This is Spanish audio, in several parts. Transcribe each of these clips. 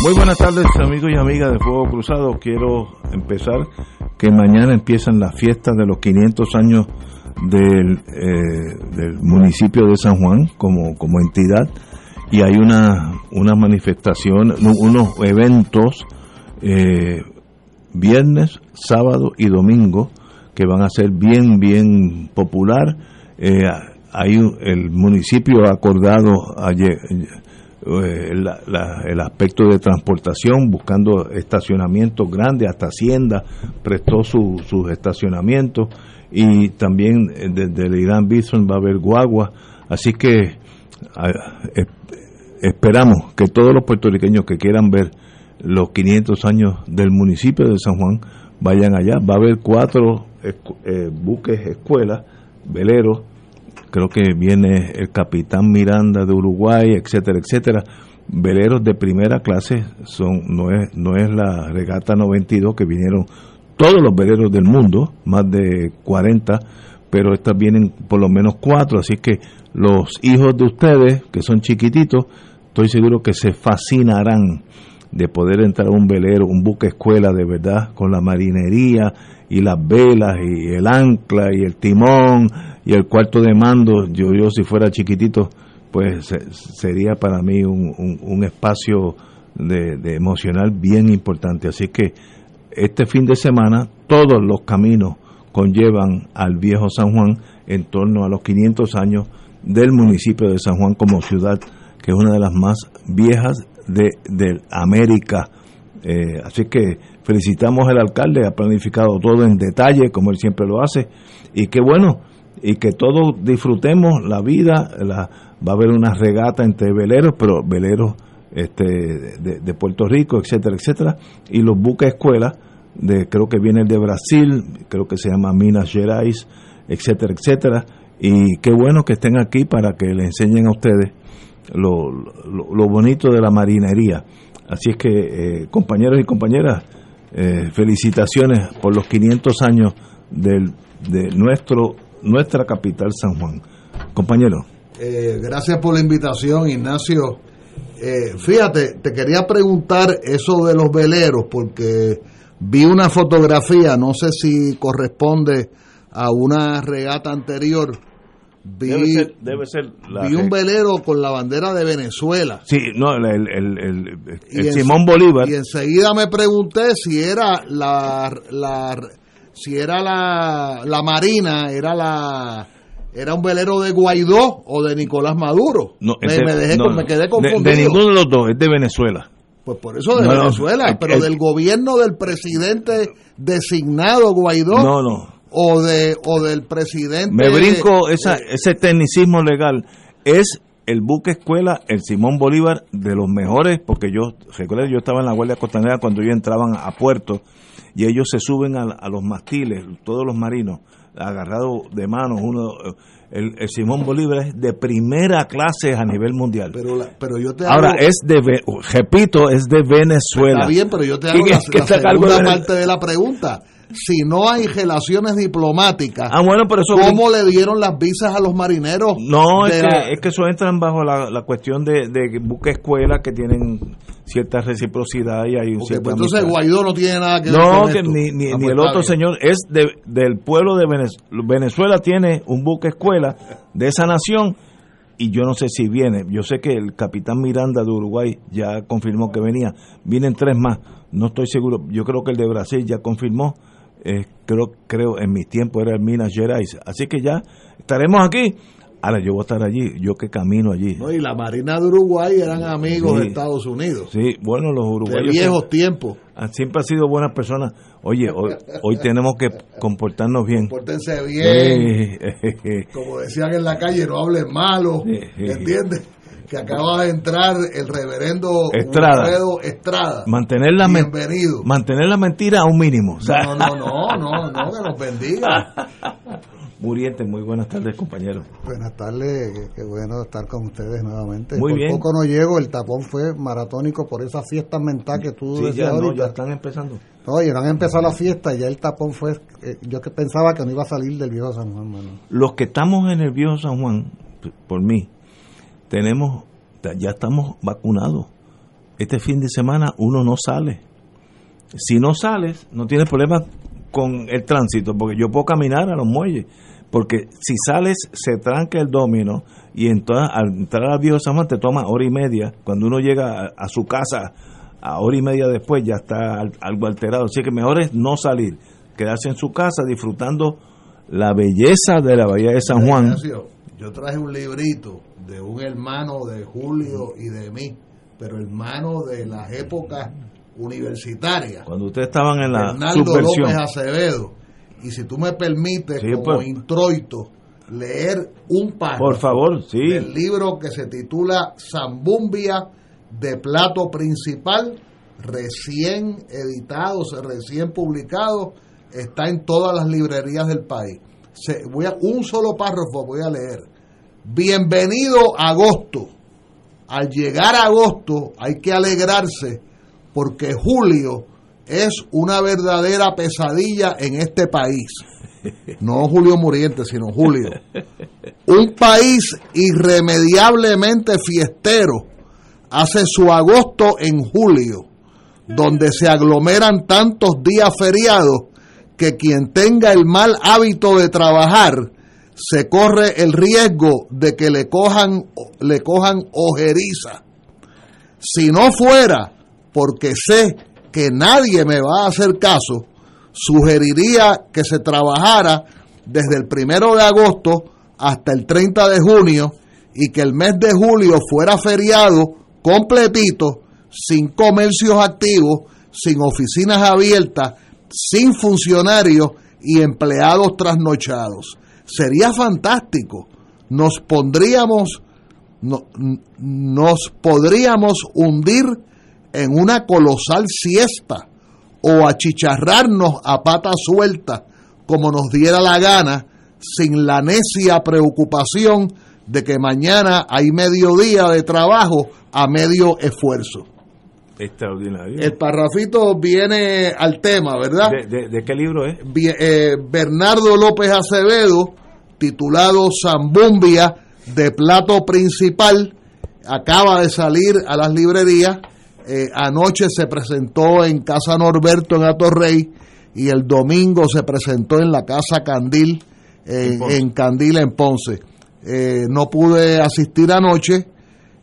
Muy buenas tardes amigos y amigas de Fuego Cruzado. Quiero empezar que mañana empiezan las fiestas de los 500 años del, eh, del municipio de San Juan como, como entidad y hay una, una manifestación, unos eventos eh, viernes, sábado y domingo que van a ser bien, bien popular. Eh, hay el municipio ha acordado ayer, eh, el aspecto de transportación, buscando estacionamientos grandes, hasta Hacienda prestó sus su estacionamientos. Y también eh, desde el Irán Bison va a haber guagua, así que esperamos que todos los puertorriqueños que quieran ver los 500 años del municipio de San Juan vayan allá, va a haber cuatro eh, buques escuelas, veleros, creo que viene el capitán Miranda de Uruguay, etcétera, etcétera. Veleros de primera clase son no es no es la regata 92 que vinieron todos los veleros del mundo, más de 40, pero estas vienen por lo menos cuatro, así que los hijos de ustedes que son chiquititos, estoy seguro que se fascinarán de poder entrar a un velero, un buque escuela de verdad, con la marinería y las velas y el ancla y el timón y el cuarto de mando, yo, yo si fuera chiquitito, pues sería para mí un, un, espacio de, de, emocional bien importante. Así que este fin de semana todos los caminos conllevan al viejo San Juan en torno a los 500 años del municipio de San Juan como ciudad, que es una de las más viejas de, de América. Eh, así que felicitamos al alcalde, ha planificado todo en detalle, como él siempre lo hace, y qué bueno, y que todos disfrutemos la vida. La, va a haber una regata entre veleros, pero veleros este, de, Puerto Rico, etcétera, etcétera, y los buques escuelas, de, creo que viene de Brasil, creo que se llama Minas Gerais, etcétera, etcétera, y qué bueno que estén aquí para que le enseñen a ustedes lo, lo, bonito de la marinería. Así es que, eh, compañeros y compañeras, eh, felicitaciones por los 500 años del, de nuestro nuestra capital San Juan. Compañero. Eh, gracias por la invitación, Ignacio. Eh, fíjate, te quería preguntar eso de los veleros, porque vi una fotografía, no sé si corresponde a una regata anterior. Vi, debe ser, vi un velero con la bandera de Venezuela. Sí, no, el, el, el, Simón Bolívar. Y enseguida me pregunté si era la, la si era la, la Marina, era la era un velero de Guaidó o de Nicolás Maduro. No, me, dejé, me quedé confundido. De, ninguno de los dos, es de Venezuela. Pues por eso de Venezuela, pero del gobierno del presidente designado Guaidó. No, no. O, de, o del presidente. Me brinco esa, ese tecnicismo legal. Es el buque escuela, el Simón Bolívar, de los mejores, porque yo, recuerdo, yo estaba en la Guardia Costanera cuando ellos entraban a puerto y ellos se suben a, los mastiles, todos los marinos, agarrados de manos, uno el, Simón Bolívar es de primera clase a nivel mundial. Pero, pero yo te Ahora es de, repito, es de Venezuela. Está bien, pero yo te hago la, la segunda parte de la pregunta si no hay relaciones diplomáticas, ah, bueno, pero eso ¿cómo le dieron las visas a los marineros? No, es, que, es que eso entran bajo la, la cuestión de, de buque escuela que tienen cierta reciprocidad y hay un cierto pues entonces Guaidó no tiene nada que ver no, que ni, ni, ah, ni el otro señor es de, del pueblo de Venezuela. Venezuela tiene un buque escuela de esa nación y yo no sé si viene. Yo sé que el capitán Miranda de Uruguay ya confirmó que venía. Vienen tres más, no estoy seguro. Yo creo que el de Brasil ya confirmó. Eh, creo, creo en mi tiempo era el Minas Gerais. Así que ya estaremos aquí. Ahora yo voy a estar allí, yo que camino allí. No, y la Marina de Uruguay eran amigos de Estados Unidos. Sí, bueno, los uruguayos. De viejos tiempos. Siempre han sido buenas personas. Oye, hoy, hoy tenemos que comportarnos bien. Compórtense bien. Como decían en la calle, no hablen malo. ¿Entiendes? que acaba de entrar el reverendo Estrada. Estrada. Mantener la, Bienvenido. mantener la mentira a un mínimo. No, no, no, no, no, que nos bendiga. Muriente, muy buenas tardes, compañero. Buenas tardes, qué, bueno estar con ustedes nuevamente. Muy por bien. poco no llego, el tapón fue maratónico por esa fiesta mental que tú Sí, decías ya, no, ya están empezando. No han empezado la fiesta y ya el tapón fue. eh, yo que pensaba que no iba a salir del viejo San Juan, mano. Los que estamos en el viejo San Juan, por mí, tenemos, ya estamos vacunados. Este fin de semana uno no sale. Si no sales, no tienes problema con el tránsito, porque yo puedo caminar a los muelles. Porque si sales, se tranca el domino y entonces al entrar al viejo San Juan te toma hora y media. Cuando uno llega a, a su casa, a hora y media después ya está al- algo alterado. Así que mejor es no salir, quedarse en su casa disfrutando la belleza de la Bahía de San Juan. Ignacio, Yo traje un librito de un hermano de Julio y de mí, pero hermano de las épocas universitarias. Cuando ustedes estaban en la Bernardo subversión. López Acevedo. Y si tú me permites, Sí, como pues. introito, leer un párrafo Por favor, sí. del libro que se titula Zambumbia de plato principal, recién editado, recién publicado, está en todas las librerías del país. Se- voy a, un solo párrafo voy a leer. Bienvenido agosto. Al llegar a agosto hay que alegrarse porque julio es una verdadera pesadilla en este país. No Julio Muriente, sino Julio. Un país irremediablemente fiestero hace su agosto en julio, donde se aglomeran tantos días feriados que quien tenga el mal hábito de trabajar se corre el riesgo de que le cojan, le cojan ojeriza. Si no fuera porque sé que nadie me va a hacer caso, sugeriría que se trabajara desde el primero de agosto hasta el 30 de junio y que el mes de julio fuera feriado completito, sin comercios activos, sin oficinas abiertas, sin funcionarios y empleados trasnochados. Sería fantástico. Nos pondríamos, no- nos podríamos hundir en una colosal siesta o achicharrarnos a pata suelta como nos diera la gana sin la necia preocupación de que mañana hay mediodía de trabajo a medio esfuerzo. Extraordinario. El parrafito viene al tema, ¿verdad? ¿De, de, de qué libro es? Eh, Bernardo López Acevedo, titulado Zambumbia de plato principal, acaba de salir a las librerías. Eh, anoche se presentó en Casa Norberto en Atorrey y el domingo se presentó en la Casa Candil En en, Ponce. en Candil en Ponce. Eh, no pude asistir anoche,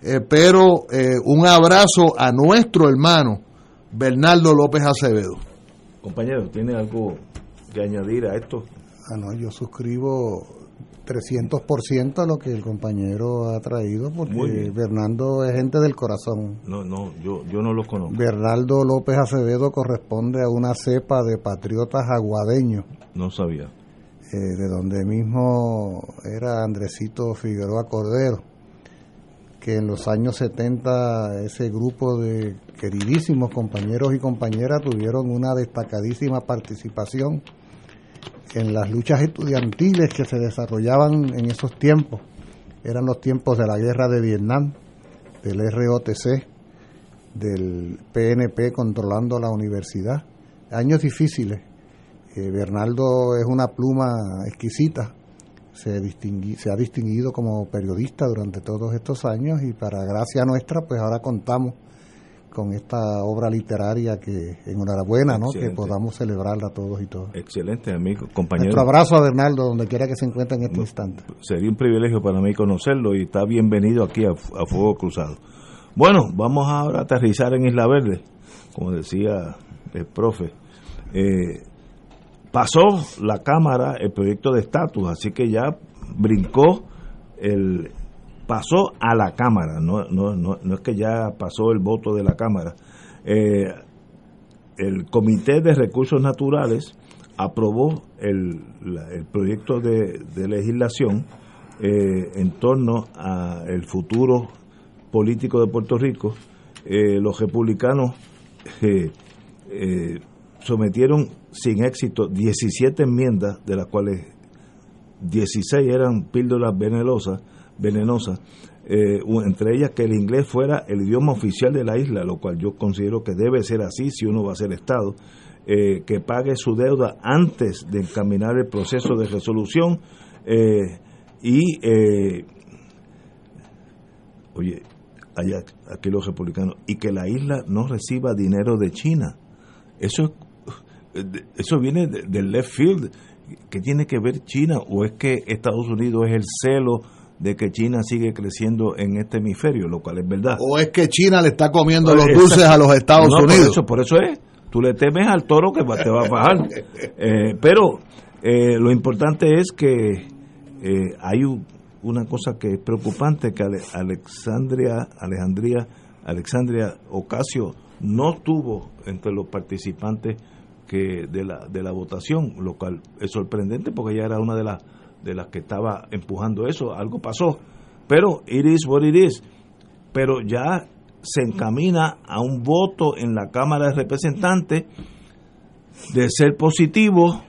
eh, pero eh, un abrazo a nuestro hermano Bernardo López Acevedo. Compañero, ¿tiene algo que añadir a esto? Ah, no, yo suscribo 300% a lo que el compañero ha traído, porque. Bernardo es gente del corazón. No, no, yo, yo no lo conozco. Bernardo López Acevedo corresponde a una cepa de patriotas aguadeños, No sabía. eh, de donde mismo era Andresito Figueroa Cordero, que en los años 70 ese grupo de queridísimos compañeros y compañeras tuvieron una destacadísima participación en las luchas estudiantiles que se desarrollaban en esos tiempos. Eran los tiempos de la guerra de Vietnam, del ROTC, del PNP controlando la universidad. Años difíciles. Eh, Bernardo es una pluma exquisita. Se, distingui- se ha distinguido como periodista durante todos estos años y para gracia nuestra, pues ahora contamos con esta obra literaria que enhorabuena, ¿no? Que podamos celebrarla todos y todos. Excelente, amigo, compañero. Nuestro abrazo a Bernardo, donde quiera que se encuentre en este instante. Sería un privilegio para mí conocerlo y está bienvenido aquí a, Fuego Cruzado. Bueno, vamos ahora a aterrizar en Isla Verde, como decía el profe. Eh, pasó la Cámara el proyecto de estatus, así que ya brincó el, pasó a la Cámara, no, no, no, no es que ya pasó el voto de la Cámara. Eh, el Comité de Recursos Naturales aprobó el, el proyecto de, legislación eh, en torno al futuro político de Puerto Rico. Eh, los republicanos sometieron sin éxito 17 enmiendas, de las cuales 16 eran píldoras venenosas, venenosa, eh, entre ellas que el inglés fuera el idioma oficial de la isla, lo cual yo considero que debe ser así si uno va a ser Estado, eh, que pague su deuda antes de encaminar el proceso de resolución eh, y, oye, allá, aquí los republicanos, y que la isla no reciba dinero de China. Eso, eso viene del left field. ¿Qué tiene que ver China? ¿O es que Estados Unidos es el celo? De que China sigue creciendo en este hemisferio, lo cual es verdad. O es que China le está comiendo los dulces a los Estados Unidos. Por eso, es, tú le temes al toro que te va a bajar. Eh, pero eh, lo importante es que eh, hay una cosa que es preocupante, que Alexandria, Alejandría, Alexandria Ocasio no estuvo entre los participantes que de la, de la votación, lo cual es sorprendente porque ella era una de las de las que estaba empujando eso, algo pasó. Pero it is what it is. Pero ya se encamina a un voto en la Cámara de Representantes de ser positivo,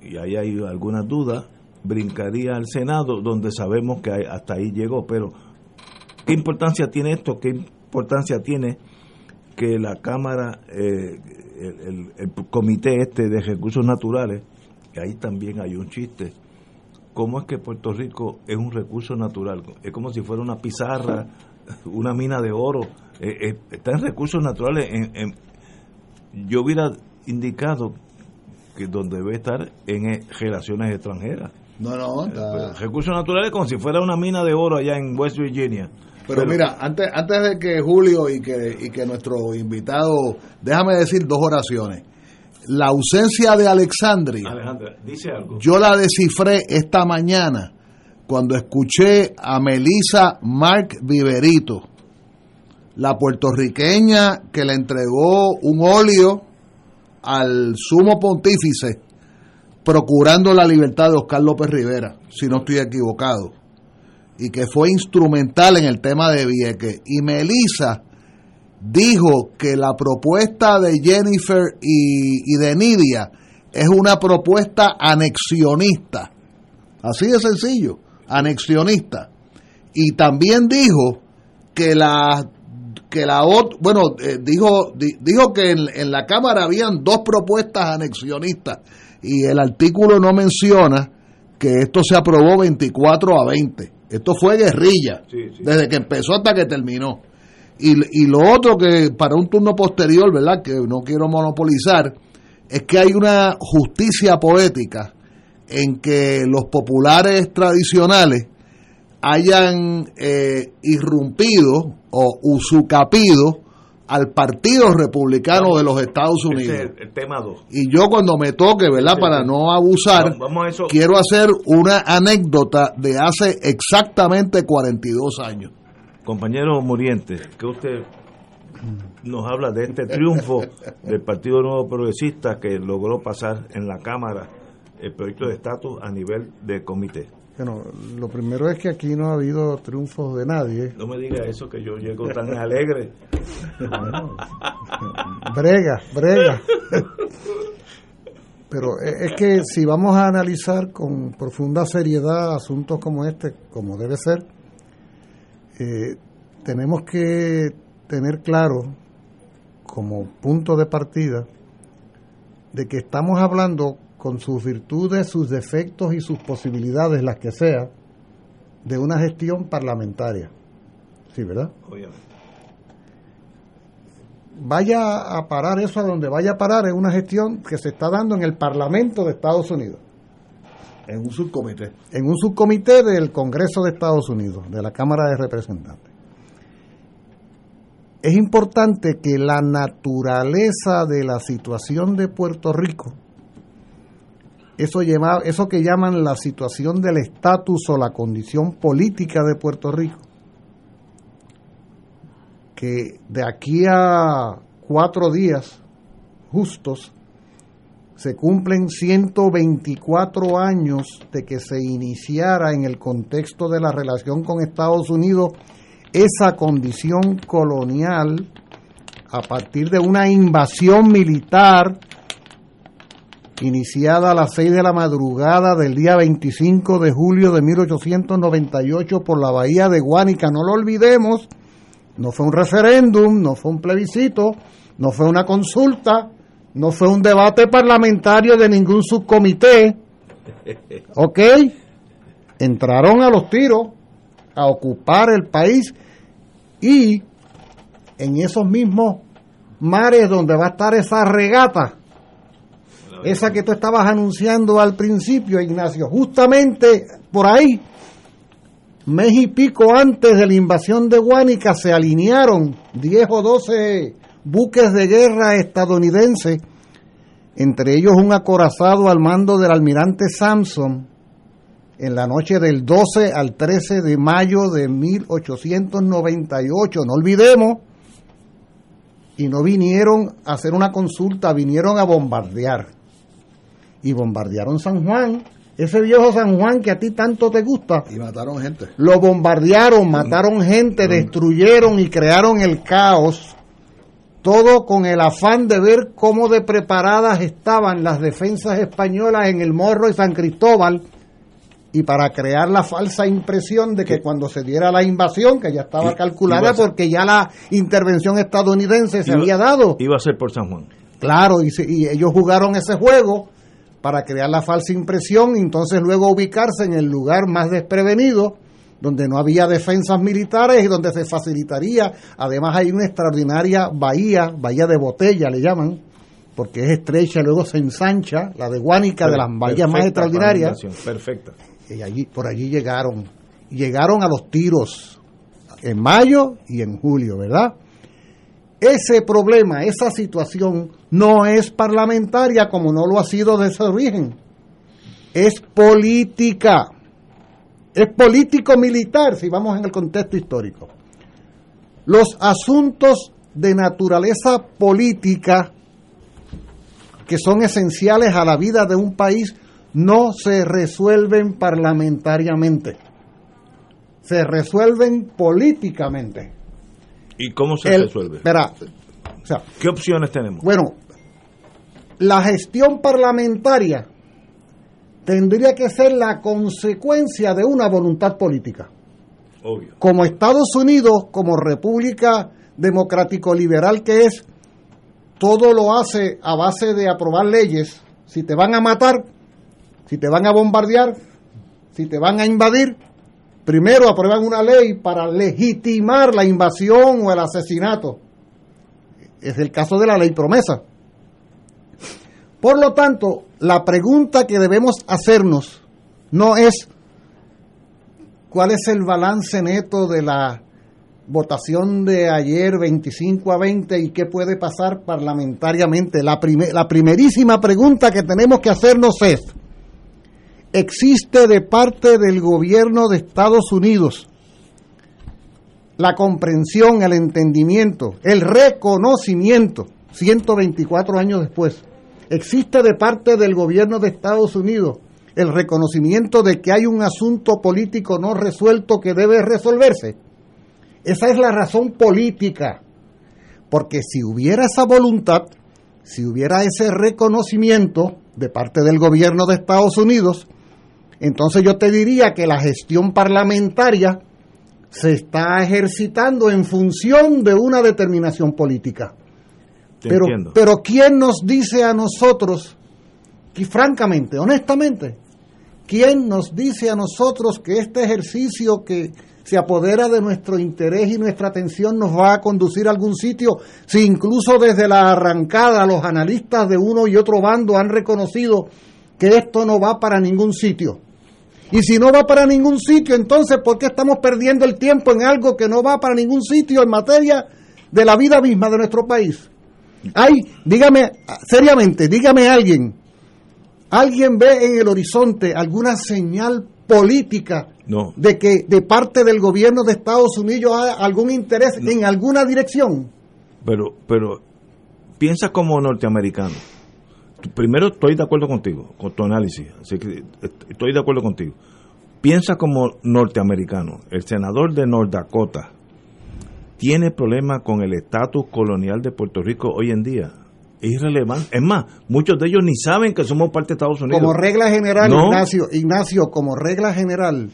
y ahí hay algunas dudas, brincaría al Senado, donde sabemos que hasta ahí llegó. Pero, ¿qué importancia tiene esto? ¿Qué importancia tiene que la Cámara, eh, el, el comité este de recursos naturales, que ahí también hay un chiste, cómo es que Puerto Rico es un recurso natural. Es como si fuera una pizarra, una mina de oro. Eh, eh, está en recursos naturales. En, yo hubiera indicado que donde debe estar en eh, relaciones extranjeras. No, no, recursos naturales como si fuera una mina de oro allá en West Virginia. Pero, mira, antes, antes de que Julio y que, y que nuestro invitado, déjame decir dos oraciones la ausencia de Alexandria, dice algo. yo la descifré esta mañana cuando escuché a Melissa Mark Viverito, la puertorriqueña que le entregó un óleo al sumo pontífice procurando la libertad de Oscar López Rivera, si no estoy equivocado, y que fue instrumental en el tema de Vieques. Y Melissa dijo que la propuesta de Jennifer y, de Nidia es una propuesta anexionista. Así de sencillo, anexionista. Y también dijo que la que la bueno, eh, dijo dijo que en, en, la cámara habían dos propuestas anexionistas y el artículo no menciona que esto se aprobó 24 a 20. Esto fue guerrilla desde que empezó hasta que terminó. Y, y lo otro que para un turno posterior, ¿verdad? Que no quiero monopolizar, es que hay una justicia poética en que los populares tradicionales hayan eh, irrumpido o usucapido al Partido Republicano de los Estados Unidos. el tema Y yo cuando me toque, ¿verdad? Para no abusar, quiero hacer una anécdota de hace exactamente 42 años. Compañero Muriente, que usted nos habla de este triunfo del Partido Nuevo Progresista que logró pasar en la Cámara el proyecto de estatus a nivel de comité. Bueno, lo primero es que aquí no ha habido triunfos de nadie. No me diga eso que yo llego tan alegre. brega, brega. Pero es que si vamos a analizar con profunda seriedad asuntos como este, como debe ser, eh, tenemos que tener claro como punto de partida de que estamos hablando con sus virtudes, sus defectos y sus posibilidades, las que sea, de una gestión parlamentaria. ¿Sí, verdad? vaya a parar eso a donde vaya a parar es una gestión que se está dando en el Parlamento de Estados Unidos. En un subcomité. En un subcomité del Congreso de Estados Unidos, de la Cámara de Representantes. Es importante que la naturaleza de la situación de Puerto Rico, eso, lleva, eso que llaman la situación del estatus o la condición política de Puerto Rico, que de aquí a cuatro días justos se cumplen 124 años de que se iniciara en el contexto de la relación con Estados Unidos esa condición colonial a partir de una invasión militar iniciada a las 6 de la madrugada del día 25 de julio de 1898 por la bahía de Guánica. No lo olvidemos, no fue un referéndum, no fue un plebiscito, no fue una consulta, no fue un debate parlamentario de ningún subcomité. ¿Ok? Entraron a los tiros a ocupar el país y en esos mismos mares donde va a estar esa regata, esa que tú estabas anunciando al principio, Ignacio, justamente por ahí, mes y pico antes de la invasión de Guánica, se alinearon 10 o 12 buques de guerra estadounidenses, entre ellos un acorazado al mando del almirante Samson, en la noche del 12 al 13 de mayo de 1898. No olvidemos, y no vinieron a hacer una consulta, vinieron a bombardear. Y bombardearon San Juan, ese viejo San Juan que a ti tanto te gusta. Y mataron gente. Lo bombardearon, mataron gente, destruyeron y crearon el caos. Todo con el afán de ver cómo de preparadas estaban las defensas españolas en el Morro y San Cristóbal y para crear la falsa impresión de que cuando se diera la invasión, que ya estaba calculada porque ya la intervención estadounidense se había dado. Iba a ser por San Juan. Claro, y, y ellos jugaron ese juego para crear la falsa impresión y entonces luego ubicarse en el lugar más desprevenido, donde no había defensas militares y donde se facilitaría. Además hay una extraordinaria bahía, bahía de botella le llaman, porque es estrecha, luego se ensancha, la de Guánica, de las bahías más extraordinarias. Perfecta y allí, por allí llegaron, llegaron a los tiros en mayo y en julio, ¿verdad? Ese problema, esa situación no es parlamentaria como no lo ha sido desde su origen, es política, es político-militar si vamos en el contexto histórico. Los asuntos de naturaleza política que son esenciales a la vida de un país no se resuelven parlamentariamente, se resuelven políticamente. ¿Y cómo se resuelve? Espera, ¿Qué opciones tenemos? Bueno, la gestión parlamentaria tendría que ser la consecuencia de una voluntad política. Obvio. Como Estados Unidos, como república democrático-liberal que es, todo lo hace a base de aprobar leyes. Si te van a matar, si te van a bombardear, si te van a invadir, primero aprueban una ley para legitimar la invasión o el asesinato. Es el caso de la ley promesa. Por lo tanto, la pregunta que debemos hacernos no es cuál es el balance neto de la votación de ayer 25 a 20 y qué puede pasar parlamentariamente. La, la primerísima pregunta que tenemos que hacernos es, existe de parte del gobierno de Estados Unidos la comprensión, el entendimiento, el reconocimiento, 124 años después, existe de parte del gobierno de Estados Unidos el reconocimiento de que hay un asunto político no resuelto que debe resolverse. Esa es la razón política, porque si hubiera esa voluntad, si hubiera ese reconocimiento de parte del gobierno de Estados Unidos, entonces yo te diría que la gestión parlamentaria se está ejercitando en función de una determinación política. Pero, pero ¿quién nos dice a nosotros, y francamente, honestamente, quién nos dice a nosotros que este ejercicio que se apodera de nuestro interés y nuestra atención nos va a conducir a algún sitio, si incluso desde la arrancada los analistas de uno y otro bando han reconocido que esto no va para ningún sitio. Y si no va para ningún sitio, entonces ¿por qué estamos perdiendo el tiempo en algo que no va para ningún sitio en materia de la vida misma de nuestro país? Hay, dígame, seriamente, dígame alguien, ¿alguien ve en el horizonte alguna señal política No. de que de parte del gobierno de Estados Unidos hay algún interés en alguna dirección? Pero, pero piensa como norteamericano. Primero estoy de acuerdo contigo, con tu análisis, así que est- estoy de acuerdo contigo. Piensa como norteamericano. El senador de North Dakota tiene problemas con el estatus colonial de Puerto Rico hoy en día. Es irrelevante. Es más, muchos de ellos ni saben que somos parte de Estados Unidos. Como regla general, No. Ignacio, Ignacio, como regla general,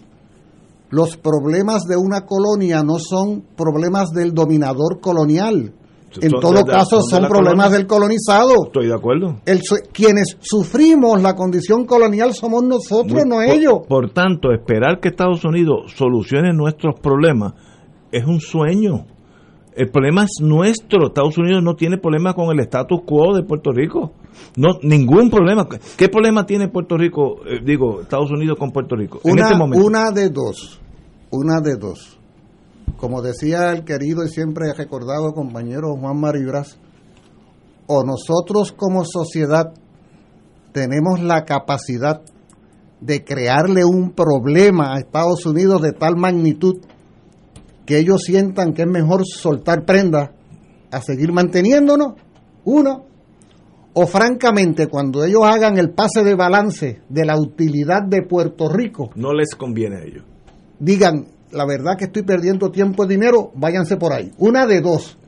los problemas de una colonia no son problemas del dominador colonial. En todo de caso, son de son la problemas colonia. del colonizado. Estoy de acuerdo. El quienes sufrimos la condición colonial somos nosotros, Muy- no por- ellos. Por tanto, esperar que Estados Unidos solucione nuestros problemas es un sueño. El problema es nuestro. Estados Unidos no tiene problema con el status quo de Puerto Rico. No, ningún problema. ¿Qué problema tiene Puerto Rico, eh, digo, Estados Unidos con Puerto Rico en Una, este momento? una de dos, una de dos. Como decía el querido y siempre recordado compañero Juan Maribras, o nosotros como sociedad tenemos la capacidad de crearle un problema a Estados Unidos de tal magnitud que ellos sientan que es mejor soltar prenda a seguir manteniéndonos, uno, o francamente cuando ellos hagan el pase de balance de la utilidad de Puerto Rico, No les conviene a ellos. digan, la verdad que estoy perdiendo tiempo y dinero, váyanse por ahí. Una de dos.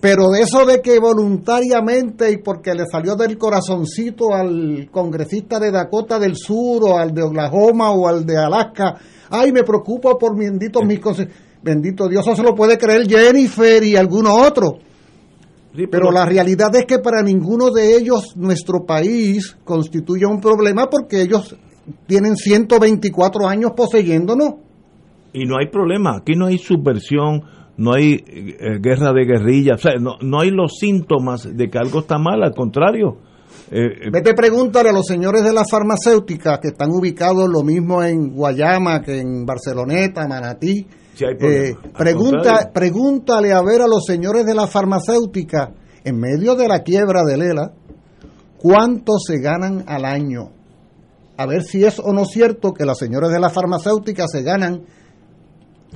Pero de eso de que voluntariamente y porque le salió del corazoncito al congresista de Dakota del Sur o al de Oklahoma o al de Alaska, ay, me preocupo por mi bendito, mis conse- bendito Dios, eso se lo puede creer Jennifer y alguno otro. sí, Pero la realidad es que para ninguno de ellos nuestro país constituye un problema porque ellos tienen 124 años poseyéndonos. Y no hay problema, aquí no hay subversión, no hay eh, guerra de guerrilla, o sea, no, no hay los síntomas de que algo está mal, al contrario. Eh, eh, Vete pregúntale a los señores de las farmacéuticas que están ubicados lo mismo en Guayama que en Barceloneta, Manatí. Sí hay. Eh, pregunta, pregúntale a ver a los señores de la farmacéutica, en medio de la quiebra de Lela, cuánto se ganan al año. A ver si es o no cierto que las señoras de la farmacéutica se ganan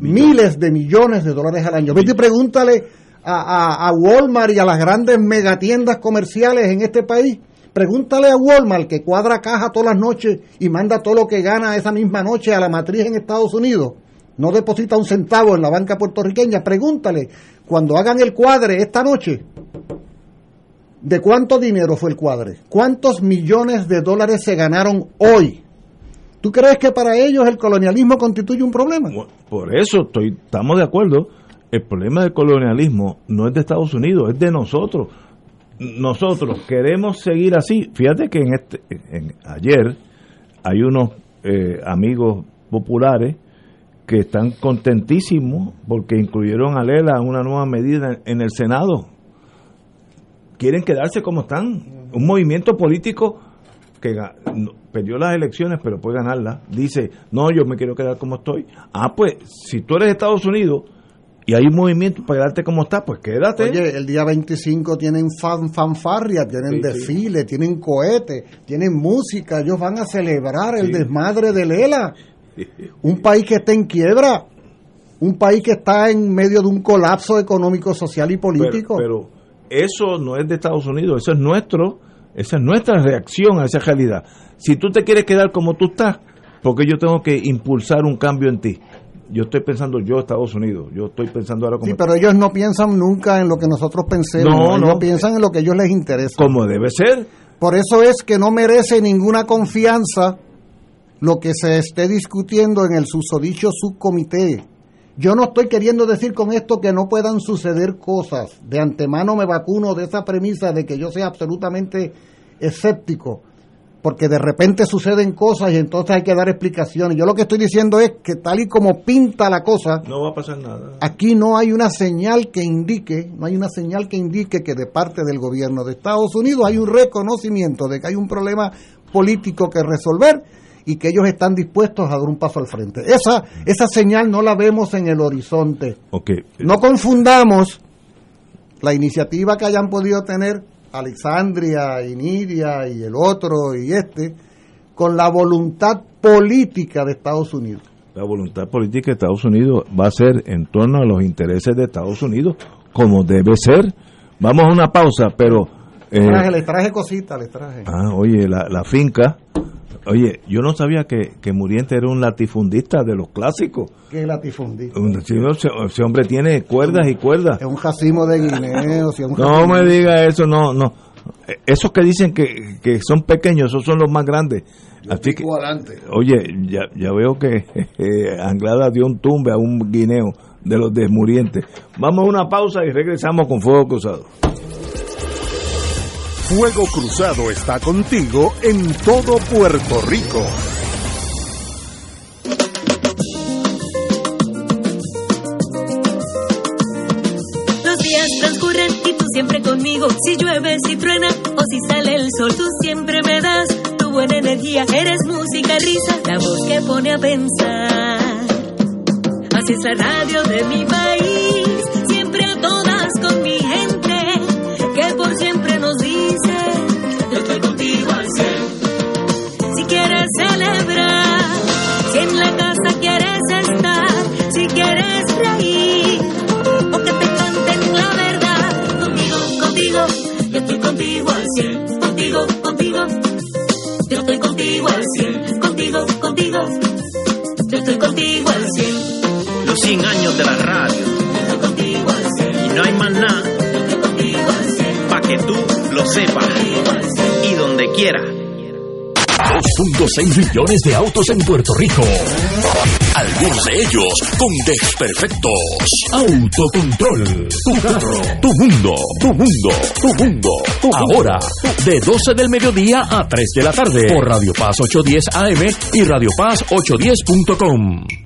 miles de millones de dólares al año. Vete y pregúntale a, a- a Walmart y a las grandes megatiendas comerciales en este país. Pregúntale a Walmart que cuadra caja todas las noches y manda todo lo que gana esa misma noche a la matriz en Estados Unidos. No deposita un centavo en la banca puertorriqueña. Pregúntale, cuando hagan el cuadre esta noche, ¿de cuánto dinero fue el cuadre? ¿Cuántos millones de dólares se ganaron hoy? ¿Tú crees que para ellos el colonialismo constituye un problema? Por eso estoy, estamos de acuerdo. El problema del colonialismo no es de Estados Unidos, es de nosotros. Nosotros queremos seguir así. Fíjate que en este, en- ayer hay unos eh, amigos populares que están contentísimos porque incluyeron a Lela en una nueva medida en el Senado. Quieren quedarse como están. Un movimiento político que perdió las elecciones pero puede ganarlas, dice, no, yo me quiero quedar como estoy. Ah, pues, si tú eres Estados Unidos y hay un movimiento para quedarte como está, pues quédate. Oye, el día 25 tienen fan, fanfarria, tienen Sí, sí. desfile, tienen cohetes, tienen música, ellos van a celebrar el desmadre de Lela. Un país que está en quiebra, un país que está en medio de un colapso económico, social y político. Pero, pero eso no es de Estados Unidos, eso es nuestro, esa es nuestra reacción a esa realidad. Si tú te quieres quedar como tú estás, porque yo tengo que impulsar un cambio en ti. Yo estoy pensando yo Estados Unidos, yo estoy pensando ahora como, sí, pero ellos no piensan nunca en lo que nosotros pensemos, No, ellos no. piensan en lo que a ellos les interesa. como debe ser. Por eso es que no merece ninguna confianza lo que se esté discutiendo en el susodicho subcomité. Yo no estoy queriendo decir con esto que no puedan suceder cosas. De antemano me vacuno de esa premisa de que yo sea absolutamente escéptico. porque de repente suceden cosas y entonces hay que dar explicaciones. Yo lo que estoy diciendo es que tal y como pinta la cosa, no va a pasar nada. Aquí no hay una señal que indique, no hay una señal que indique que de parte del gobierno de Estados Unidos hay un reconocimiento de que hay un problema político que resolver y que ellos están dispuestos a dar un paso al frente. Esa esa señal no la vemos en el horizonte. Okay. No confundamos la iniciativa que hayan podido tener Alexandria y Nidia y el otro y este, con la voluntad política de Estados Unidos. La voluntad política de Estados Unidos va a ser en torno a los intereses de Estados Unidos, como debe ser. Vamos a una pausa, pero... Eh, traje, les traje cositas, les traje. Ah, oye, la, la finca Oye, yo no sabía que, que, Muriente era un latifundista de los clásicos. ¿Qué latifundista? Ese, hombre tiene cuerdas y cuerdas. Es un jacimo de guineo. no me diga eso, no, no. Esos que dicen que, que son pequeños, esos son los más grandes. Así que, oye, ya, ya veo que Anglada dio un tumbe a un guineo de los de Muriente. Vamos a una pausa y regresamos con Fuego Cruzado. Fuego Cruzado está contigo en todo Puerto Rico. Los días transcurren y tú siempre conmigo. Si llueve, si truena o si sale el sol, tú siempre me das tu buena energía. Eres música, risa, la voz que pone a pensar. Así es la radio de mi país, 100 años de la radio. Y no hay más nada. Yo estoy contigo al cien. Pa' que tú lo sepas. Y donde quiera 2.6 millones de autos en Puerto Rico. Algunos de ellos con desperfectos. Autocontrol. Tu carro. Tu mundo. Tu mundo. Tu mundo. Ahora, de 12 del mediodía a 3 de la tarde. Por Radio Paz 810 AM y Radio Paz 810.com.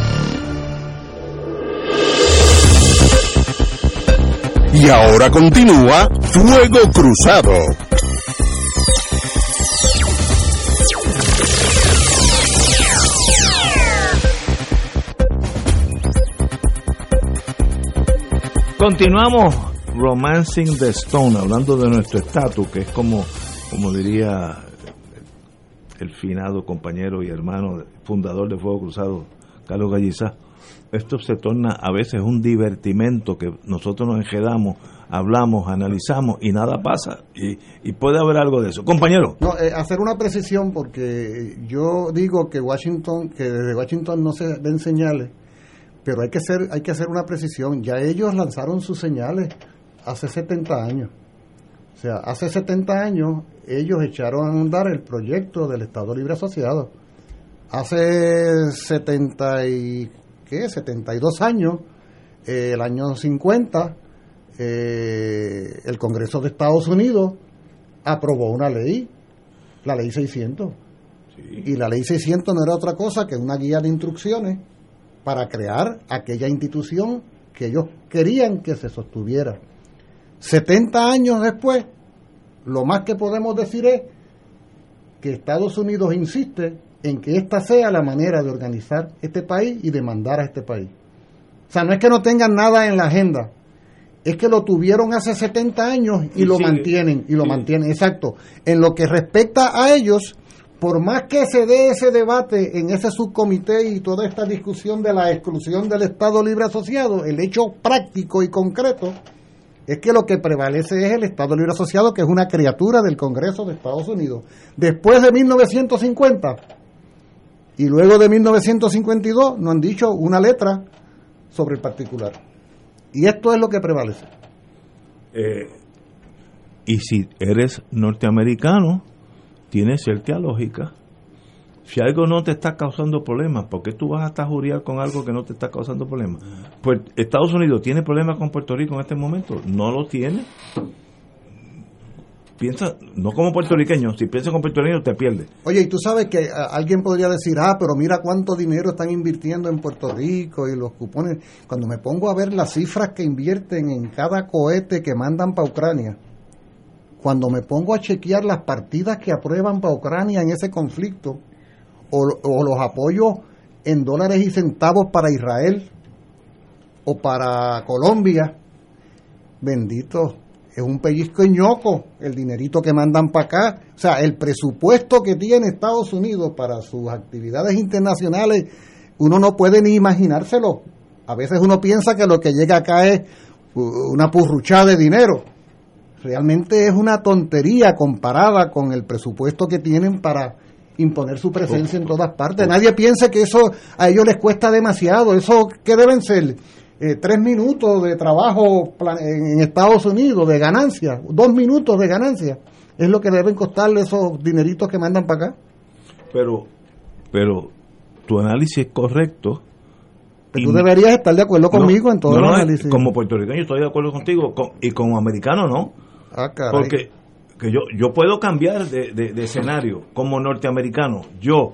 Y ahora continúa Fuego Cruzado. Continuamos Romancing the Stone, hablando de nuestro estatus, que es como, como diría el finado compañero y hermano fundador de Fuego Cruzado, Carlos Gallizá. Esto se torna a veces un divertimento que nosotros nos enjedamos, hablamos, analizamos y nada pasa. Y, puede haber algo de eso. Compañero. No, eh, hacer una precisión porque yo digo que Washington, que desde Washington no se ven señales Pero hay que, ser, hay que hacer una precisión. Ya ellos lanzaron sus señales hace 70 años. O sea, hace 70 años ellos echaron a andar el proyecto del Estado Libre Asociado. Hace 70 y, ¿qué? 72 años, eh, el año 50, eh, el Congreso de Estados Unidos aprobó una ley, la ley 600. Y la ley 600 no era otra cosa que una guía de instrucciones para crear aquella institución que ellos querían que se sostuviera. 70 años después, lo más que podemos decir es que Estados Unidos insiste en que esta sea la manera de organizar este país y de mandar a este país. O sea, no es que no tengan nada en la agenda, es que lo tuvieron hace 70 años y, lo mantienen, y lo mantienen, exacto. En lo que respecta a ellos, por más que se dé ese debate en ese subcomité y toda esta discusión de la exclusión del Estado Libre Asociado, el hecho práctico y concreto es que lo que prevalece es el Estado Libre Asociado, que es una criatura del Congreso de Estados Unidos. Después de 1950 y luego de 1952 no han dicho una letra sobre el particular. Y esto es lo que prevalece. Eh, y si eres norteamericano, tiene cierta lógica. Si algo no te está causando problemas, ¿por qué tú vas a estar juriar con algo que no te está causando problemas? Pues Estados Unidos tiene problemas con Puerto Rico en este momento, no lo tiene. Piensa, no como puertorriqueño, si piensas como puertorriqueño te pierdes. Oye, y tú sabes que a, alguien podría decir, ah, pero mira cuánto dinero están invirtiendo en Puerto Rico y los cupones. Cuando me pongo a ver las cifras que invierten en cada cohete que mandan para Ucrania, cuando me pongo a chequear las partidas que aprueban para Ucrania en ese conflicto, o, o los apoyos en dólares y centavos para Israel o para Colombia, bendito, es un pellizco ñoco el dinerito que mandan para acá. O sea, el presupuesto que tiene Estados Unidos para sus actividades internacionales, uno no puede ni imaginárselo. A veces uno piensa que lo que llega acá es una purruchada de dinero. Realmente es una tontería comparada con el presupuesto que tienen para imponer su presencia en todas partes. Nadie piensa que eso a ellos les cuesta demasiado. Eso que deben ser eh, tres minutos de trabajo en Estados Unidos de ganancia, dos minutos de ganancia, es lo que deben costarle esos dineritos que mandan para acá. Pero, pero tu análisis es correcto. tú deberías estar de acuerdo conmigo en todo el análisis. Como puertorriqueño estoy de acuerdo contigo y como americano no. Ah, Porque que yo, yo puedo cambiar de, de escenario como norteamericano. Yo,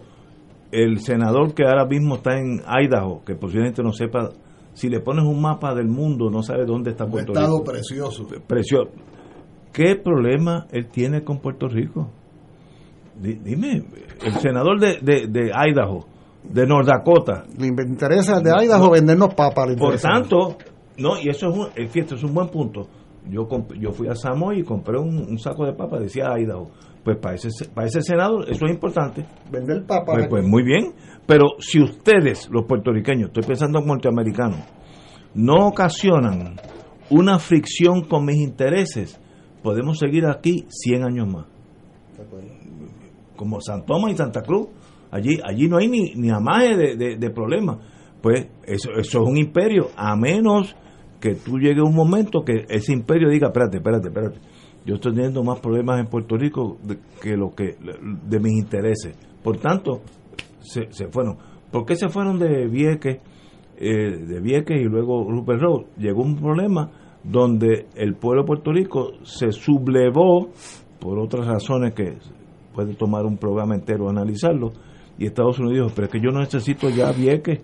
el senador que ahora mismo está en Idaho, que posiblemente no sepa si le pones un mapa del mundo, no sabe dónde está Puerto un estado precioso. Precioso. ¿Qué problema él tiene con Puerto Rico? Dime, el senador de, de, Idaho, de North Dakota. Le interesa de Idaho vendernos papas. Por tanto, no, y eso es un, es, es un buen punto. Yo, yo fui a Samoa y compré un, saco de papas, decía Idaho. Pues para ese, para ese senador eso es importante. Vender papas. Pues, pues muy bien. Pero si ustedes, los puertorriqueños, estoy pensando en norteamericanos, no ocasionan una fricción con mis intereses, podemos seguir aquí 100 años más. Como San Tomás y Santa Cruz, allí allí no hay ni, ni amaje de, de, problemas. Pues eso, eso es un imperio, a menos que tú llegue un momento que ese imperio diga, espérate, espérate, espérate, yo estoy teniendo más problemas en Puerto Rico que lo que de mis intereses. Por tanto, se, fueron. ¿Por qué se fueron de Vieques, eh, de Vieques y luego Rupert Road? Llegó un problema donde el pueblo de Puerto Rico se sublevó por otras razones que puede tomar un programa entero analizarlo y Estados Unidos dijo, pero es que yo no necesito ya Vieques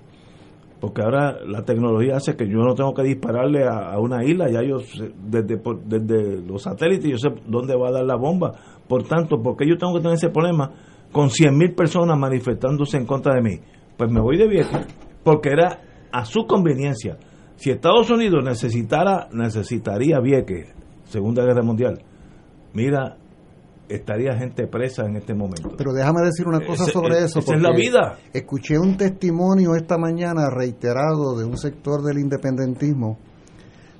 porque ahora la tecnología hace que yo no tengo que dispararle a, una isla, ya yo desde, desde los satélites yo sé dónde va a dar la bomba. Por tanto, ¿por qué yo tengo que tener ese problema? con 100.000 personas manifestándose en contra de mí. Pues me voy de Vieques, porque era a su conveniencia. Si Estados Unidos necesitara, necesitaría Vieques, Segunda Guerra Mundial, mira, estaría gente presa en este momento. Pero déjame decir una cosa sobre eso. Esa es la vida. Escuché un testimonio esta mañana reiterado de un sector del independentismo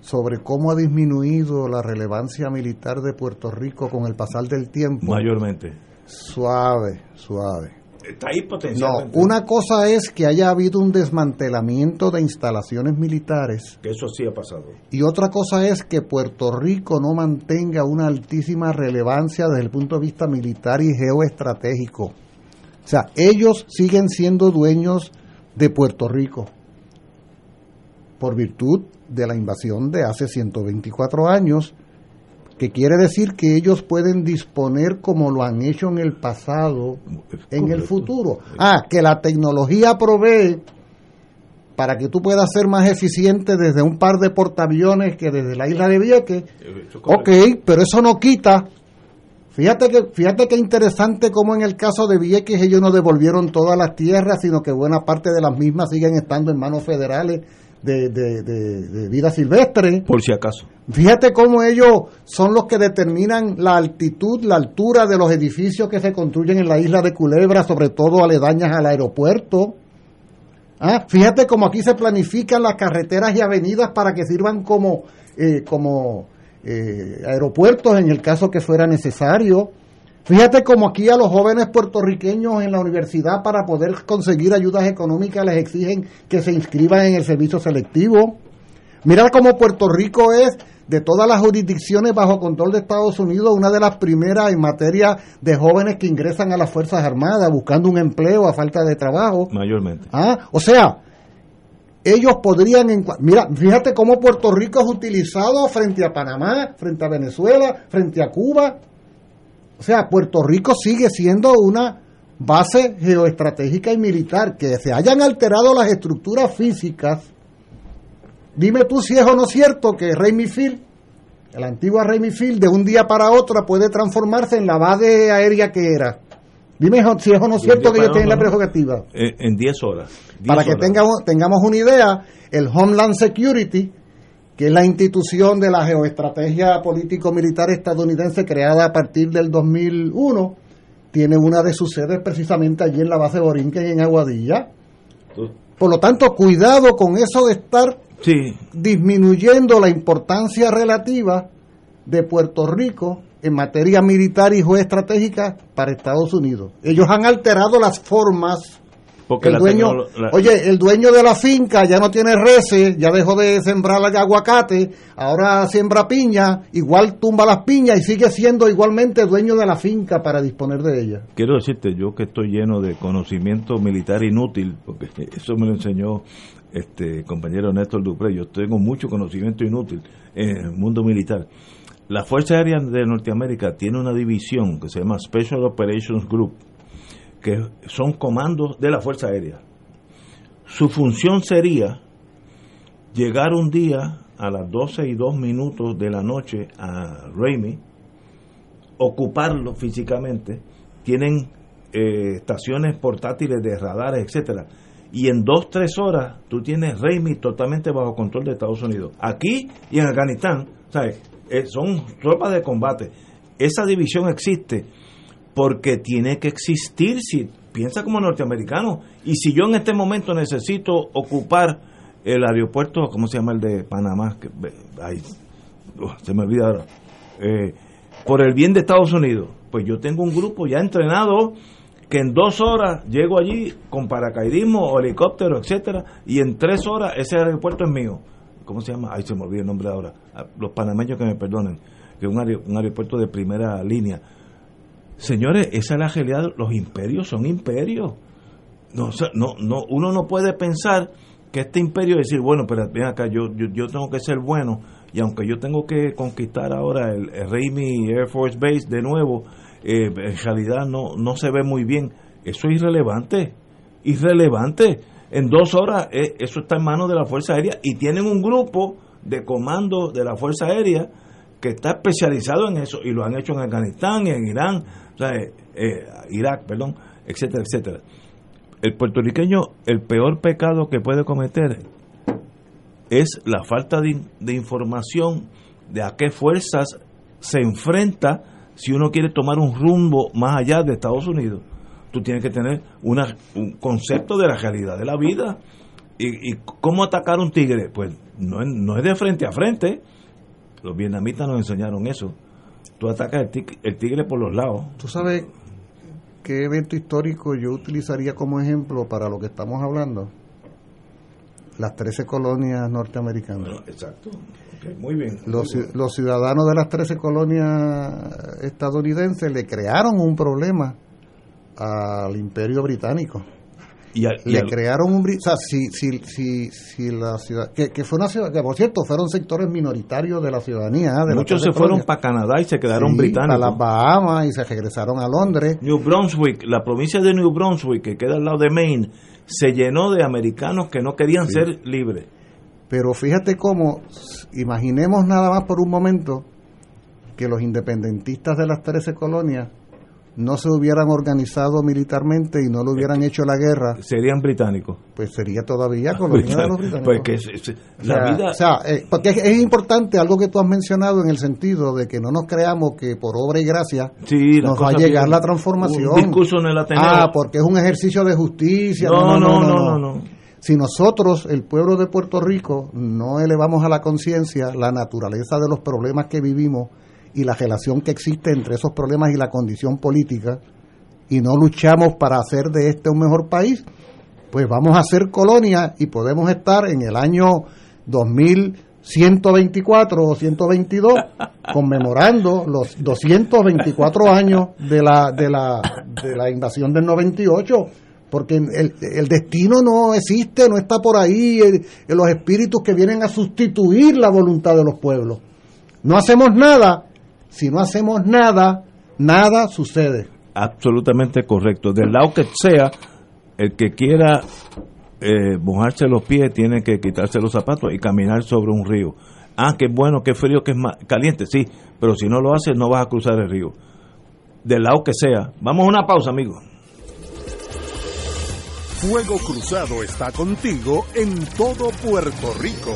sobre cómo ha disminuido la relevancia militar de Puerto Rico con el pasar del tiempo. Mayormente Suave, suave. Está ahí No, potencialmente. una cosa es que haya habido un desmantelamiento de instalaciones militares Que eso sí ha pasado. y otra cosa es que Puerto Rico no mantenga una altísima relevancia desde el punto de vista militar y geoestratégico. O sea, ellos siguen siendo dueños de Puerto Rico por virtud de la invasión de hace 124 años, que quiere decir que ellos pueden disponer como lo han hecho en el pasado, en el futuro. Ah, que la tecnología provee para que tú puedas ser más eficiente desde un par de portaaviones que desde la isla de Vieques. Ok, pero eso no quita. Fíjate que fíjate que interesante como en el caso de Vieques ellos no devolvieron todas las tierras, sino que buena parte de las mismas siguen estando en manos federales de, de- de- de vida silvestre. Por si acaso. Fíjate cómo ellos son los que determinan la altitud, la altura de los edificios que se construyen en la isla de Culebra, sobre todo aledañas al aeropuerto. Ah, fíjate cómo aquí se planifican las carreteras y avenidas para que sirvan como, eh, como eh, aeropuertos en el caso que fuera necesario. Fíjate cómo aquí a los jóvenes puertorriqueños en la universidad para poder conseguir ayudas económicas les exigen que se inscriban en el servicio selectivo. Mira cómo Puerto Rico es, de todas las jurisdicciones bajo control de Estados Unidos, una de las primeras en materia de jóvenes que ingresan a las Fuerzas Armadas buscando un empleo a falta de trabajo. Mayormente. Ah, o sea, ellos podrían, mira, fíjate cómo Puerto Rico es utilizado frente a Panamá, frente a Venezuela, frente a Cuba. O sea, Puerto Rico sigue siendo una base geoestratégica y militar. Que se hayan alterado las estructuras físicas. Dime tú si es o no cierto que Raimi Field, la antigua Raimi Field, de un día para otro puede transformarse en la base aérea que era. Dime si es o no De cierto que ellos tienen la prerrogativa. Eh, en 10 horas. 10 Para que horas. tengamos, tengamos una idea, el Homeland Security, que es la institución de la geoestrategia político-militar estadounidense creada a partir del 2001, tiene una de sus sedes precisamente allí en la base Borinquen en Aguadilla. Por lo tanto, cuidado con eso de estar Sí, disminuyendo la importancia relativa de Puerto Rico en materia militar y geoestratégica para Estados Unidos. Ellos han alterado las formas porque el la dueño, la- oye, el dueño de la finca ya no tiene reses, ya dejó de sembrar aguacate, ahora siembra piña, igual tumba las piñas y sigue siendo igualmente dueño de la finca para disponer de ella. quiero decirte, yo que estoy lleno de conocimiento militar inútil, porque eso me lo enseñó este compañero Néstor Dupré, yo tengo mucho conocimiento inútil en el mundo militar. La Fuerza Aérea de Norteamérica tiene una división que se llama Special Operations Group, que son comandos de la Fuerza Aérea. Su función sería llegar un día a las 12 y 2 minutos de la noche a Raimi, ocuparlo físicamente, tienen eh, estaciones portátiles de radares, etcétera, y en dos tres horas tú tienes Raimi totalmente bajo control de Estados Unidos. Aquí y en Afganistán, ¿sabes? Eh, son tropas de combate. Esa división existe porque tiene que existir si piensa como norteamericano y si yo en este momento necesito ocupar el aeropuerto, ¿cómo se llama el de Panamá? Que, ay, se me olvida ahora. Eh, por el bien de Estados Unidos, pues yo tengo un grupo ya entrenado que en dos horas llego allí con paracaidismo helicóptero, etcétera, y en tres horas ese aeropuerto es mío. ¿Cómo se llama? Ay, se me olvida el nombre ahora. Ah, Los panameños que me perdonen, que es un, aer- un aeropuerto de primera línea. Señores, esa es la realidad. Los imperios son imperios. No, no, no, uno no puede pensar que este imperio decir, bueno, pero ven acá, yo, yo, yo tengo que ser bueno, y aunque yo tengo que conquistar ahora el, el Air Force Base de nuevo, eh, en realidad no, no se ve muy bien. Eso es irrelevante, irrelevante. En dos horas eh, eso está en manos de la Fuerza Aérea y tienen un grupo de comando de la Fuerza Aérea que está especializado en eso y lo han hecho en Afganistán, en Irán, o sea, eh, eh, Irak, perdón, etcétera, etcétera. El puertorriqueño, el peor pecado que puede cometer es la falta de, in- de información de a qué fuerzas se enfrenta si uno quiere tomar un rumbo más allá de Estados Unidos. Tú tienes que tener una, un concepto de la realidad de la vida. ¿Y, y cómo atacar un tigre? Pues no, no es de frente a frente. Los vietnamitas nos enseñaron eso. Tú atacas el tigre, el tigre por los lados. Tú sabes qué evento histórico yo utilizaría como ejemplo para lo que estamos hablando? Las 13 colonias norteamericanas. exacto. muy bien. Los, los ciudadanos de las 13 colonias estadounidenses le crearon un problema al imperio británico le crearon un... O sea, si, si, si, si la ciudad... Que, fue una ciudad... Que por cierto, fueron sectores minoritarios de la ciudadanía. De Muchos se fueron para Canadá y se quedaron británicos. Para las Bahamas y se regresaron a Londres. New Brunswick, la provincia de New Brunswick, que queda al lado de Maine, se llenó de americanos que no querían ser libres. Pero fíjate cómo, imaginemos nada más por un momento que los independentistas de las 13 colonias no se hubieran organizado militarmente y no le hubieran hecho la guerra, serían británicos. Pues sería todavía colonia de los británicos. Pues la vida... Eh, porque es, importante algo que tú has mencionado en el sentido de que no nos creamos que por obra y gracia nos va a llegar la transformación. Un en el Ah, porque es un ejercicio de justicia. no, no, no. no, Si nosotros, el pueblo de Puerto Rico, no elevamos a la conciencia la naturaleza de los problemas que vivimos, y la relación que existe entre esos problemas y la condición política y no luchamos para hacer de este un mejor país, pues vamos a ser colonia y podemos estar en el año 2124 o 122 conmemorando los 224 años de la, de la, de la invasión del 98 porque el, el, destino no existe, no está por ahí, los espíritus que vienen a sustituir la voluntad de los pueblos. No hacemos nada si no hacemos nada, nada sucede. Absolutamente correcto. Del lado que sea, el que quiera eh, mojarse los pies tiene que quitarse los zapatos y caminar sobre un río. Ah, qué bueno, qué frío, es más caliente, sí, pero si no lo haces no vas a cruzar el río. Del lado que sea. Vamos a una pausa, amigos. Fuego Cruzado está contigo en todo Puerto Rico.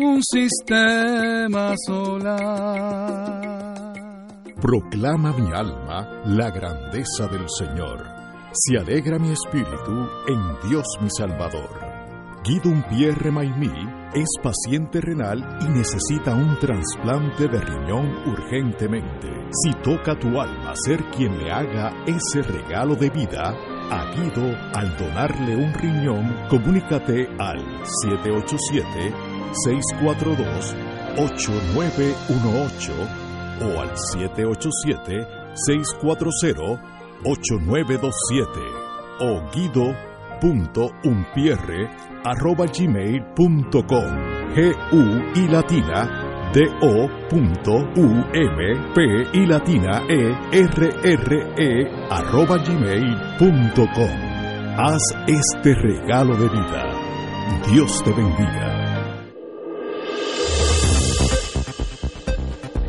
un sistema solar. Proclama mi alma la grandeza del Señor. Se alegra mi espíritu en Dios mi Salvador. Guido Pierre Maimí es paciente renal y necesita un trasplante de riñón urgentemente. Si toca tu alma ser quien le haga ese regalo de vida, a Guido al donarle un riñón, comunícate al 787 642-8918 o al 787-640-8927 o guido.umpierre arroba gmail.com G-U y latina D-O punto U-M-P y latina E-R-R-E arroba gmail.com Haz este regalo de vida. Dios te bendiga.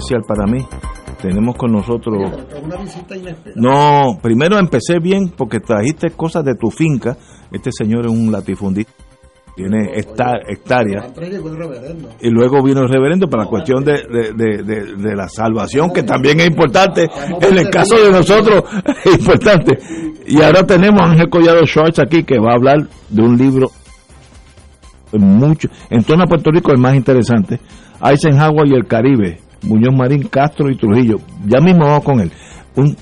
Especial para mí. Tenemos con nosotros... Una visita inesperada. No, primero empecé bien porque trajiste cosas de tu finca. Este señor es un latifundista. Tiene hectáreas. Y luego vino el reverendo para la cuestión de, de- de- la salvación, que también es importante. En el caso de nosotros, es importante. Y ahora tenemos a Ángel Collado Schwartz aquí, que va a hablar de un libro en mucho, en torno a Puerto Rico el más interesante, Eisenhower y el Caribe, Muñoz Marín, Castro y Trujillo. Ya mismo vamos con él. Un,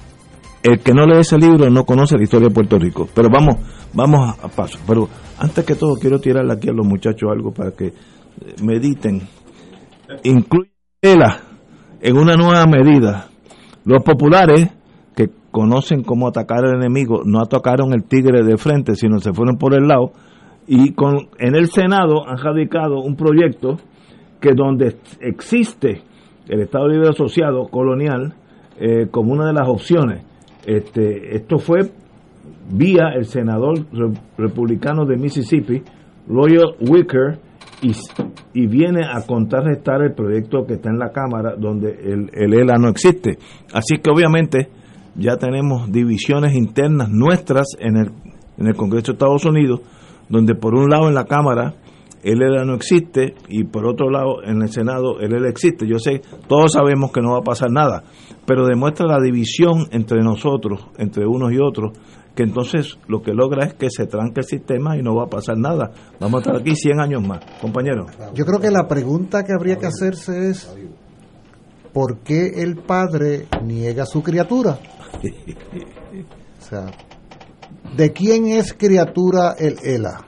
el que no lee ese libro no conoce la historia de Puerto Rico. Pero vamos, vamos a, paso. Pero antes que todo quiero tirarle aquí a los muchachos algo para que eh, mediten. Incluye en una nueva medida. Los populares que conocen cómo atacar al enemigo no atacaron el tigre de frente, sino se fueron por el lado. Y con, en el Senado han radicado un proyecto que donde existe el Estado Libre Asociado colonial eh, como una de las opciones. Este, esto fue vía el senador re- republicano de Mississippi, Royal Wicker, y, y viene a contrarrestar el proyecto que está en la Cámara donde el, el ELA no existe. Así que obviamente ya tenemos divisiones internas nuestras en el, en el Congreso de Estados Unidos, donde por un lado en la Cámara el ELA no existe y por otro lado en el Senado el ELA existe. Yo sé, todos sabemos que no va a pasar nada, pero demuestra la división entre nosotros, entre unos y otros, que entonces lo que logra es que se tranque el sistema y no va a pasar nada. Vamos a estar aquí 100 años más, compañero. Yo creo que la pregunta que habría que hacerse es ¿por qué el padre niega a su criatura? O sea, ¿de quién es criatura el ELA?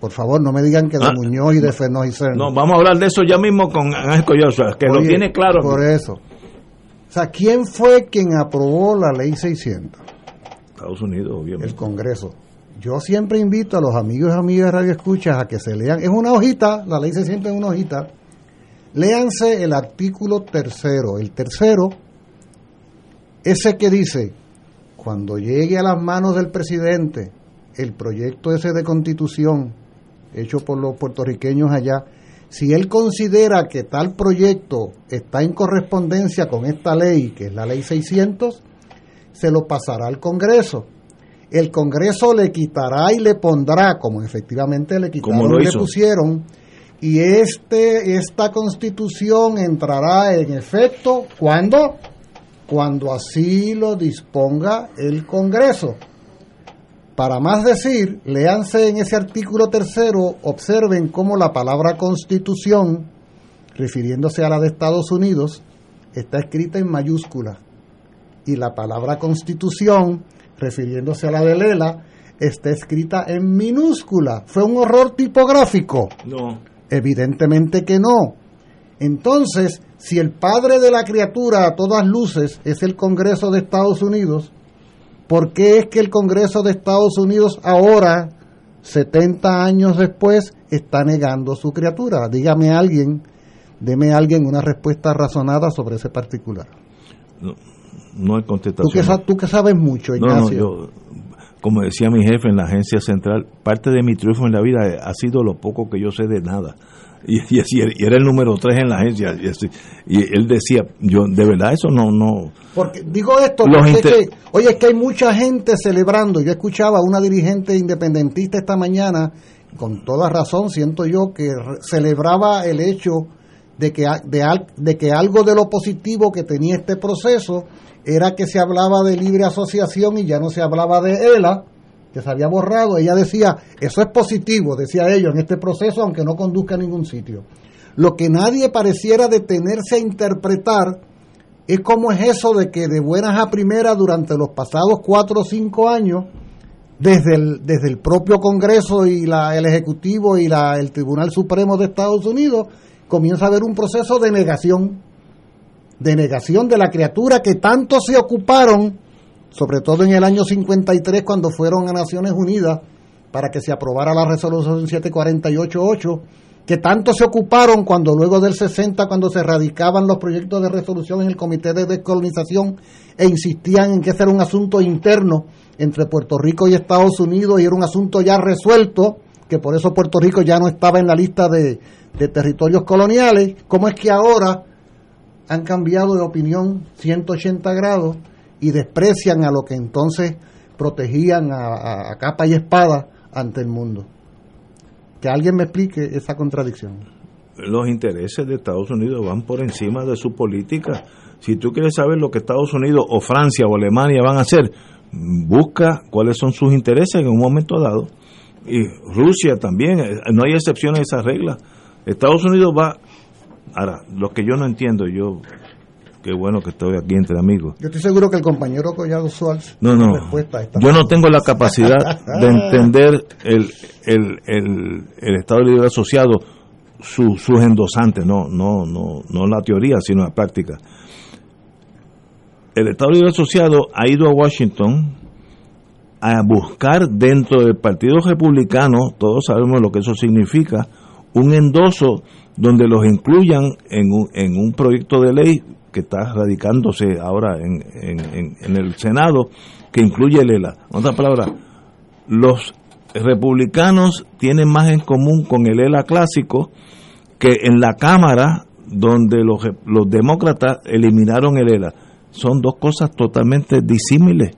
Por favor, no me digan que de Ah, Muñoz y de Fernández y Cerno. No, vamos a hablar de eso ya mismo con Ángel Collazo, que lo tiene claro. Por eso. O sea, ¿quién fue quien aprobó la ley 600? Estados Unidos, obviamente. El Congreso. Yo siempre invito a los amigos y amigas de Radio Escuchas a que se lean. Es una hojita, la ley 600 es una hojita. Léanse el artículo tercero. El tercero, ese que dice, cuando llegue a las manos del presidente el proyecto ese de constitución hecho por los puertorriqueños allá, si él considera que tal proyecto está en correspondencia con esta ley, que es la ley 600, se lo pasará al Congreso. El Congreso le quitará y le pondrá, como efectivamente le quitaron y le pusieron, y este esta constitución entrará en efecto cuando cuando así lo disponga el Congreso. Para más decir, léanse en ese artículo tercero, observen cómo la palabra constitución, refiriéndose a la de Estados Unidos, está escrita en mayúscula. Y la palabra constitución, refiriéndose a la de Lela, está escrita en minúscula. ¿Fue un horror tipográfico? No. Evidentemente que no. Entonces, si el padre de la criatura a todas luces es el Congreso de Estados Unidos, ¿por qué es que el Congreso de Estados Unidos ahora, 70 años después, está negando su criatura? Dígame alguien, deme a alguien una respuesta razonada sobre ese particular. No, no hay Tú contestación. que, tú que sabes mucho, No, no, Ignacio. yo- como decía mi jefe en la agencia central, parte de mi triunfo en la vida ha sido lo poco que yo sé de nada. Y, y, así, y era el número tres en la agencia. Y, así, y él decía, yo de verdad eso no... no porque digo esto, Los porque es inter- que, oye, es que hay mucha gente celebrando. Yo escuchaba a una dirigente independentista esta mañana, con toda razón, siento yo, que celebraba el hecho de que, de, al- de que algo de lo positivo que tenía este proceso era que se hablaba de libre asociación y ya no se hablaba de ELA, que se había borrado. Ella decía, eso es positivo, decía ellos, en este proceso, aunque no conduzca a ningún sitio. Lo que nadie pareciera detenerse a interpretar es cómo es eso de que de buenas a primeras durante los pasados cuatro o cinco años, desde el, desde el propio Congreso y la, el Ejecutivo y la, el Tribunal Supremo de Estados Unidos, comienza a haber un proceso de negación, de negación de la criatura que tanto se ocuparon, sobre todo en el año 53 cuando fueron a Naciones Unidas para que se aprobara la resolución 748.8, que tanto se ocuparon cuando luego del 60, cuando se radicaban los proyectos de resolución en el Comité de Descolonización e insistían en que ese era un asunto interno entre Puerto Rico y Estados Unidos y era un asunto ya resuelto, que por eso Puerto Rico ya no estaba en la lista de, de territorios coloniales, ¿cómo es que ahora han cambiado de opinión 180 grados y desprecian a lo que entonces protegían a, capa y espada ante el mundo? Que alguien me explique esa contradicción. los intereses de Estados Unidos van por encima de su política. Si tú quieres saber lo que Estados Unidos o Francia o Alemania van a hacer, busca cuáles son sus intereses en un momento dado. Y Rusia también, eh, no hay excepción a esa regla. Estados Unidos va... Ahora, lo que yo no entiendo, yo... Qué bueno que estoy aquí entre amigos. Yo estoy seguro que el compañero Collado Suárez No, no. Yo no tengo la capacidad de entender el, el, el, el Estado Libre Asociado, su- sus endosantes, no, no, no, no la teoría, sino la práctica. El Estado Libre Asociado ha ido a Washington a buscar dentro del Partido Republicano, todos sabemos lo que eso significa, un endoso donde los incluyan en un, en un proyecto de ley que está radicándose ahora en, en- el Senado, que incluye el ELA. En otras palabras, los republicanos tienen más en común con el ELA clásico que en la Cámara donde los, los demócratas eliminaron el ELA. Son dos cosas totalmente disímiles.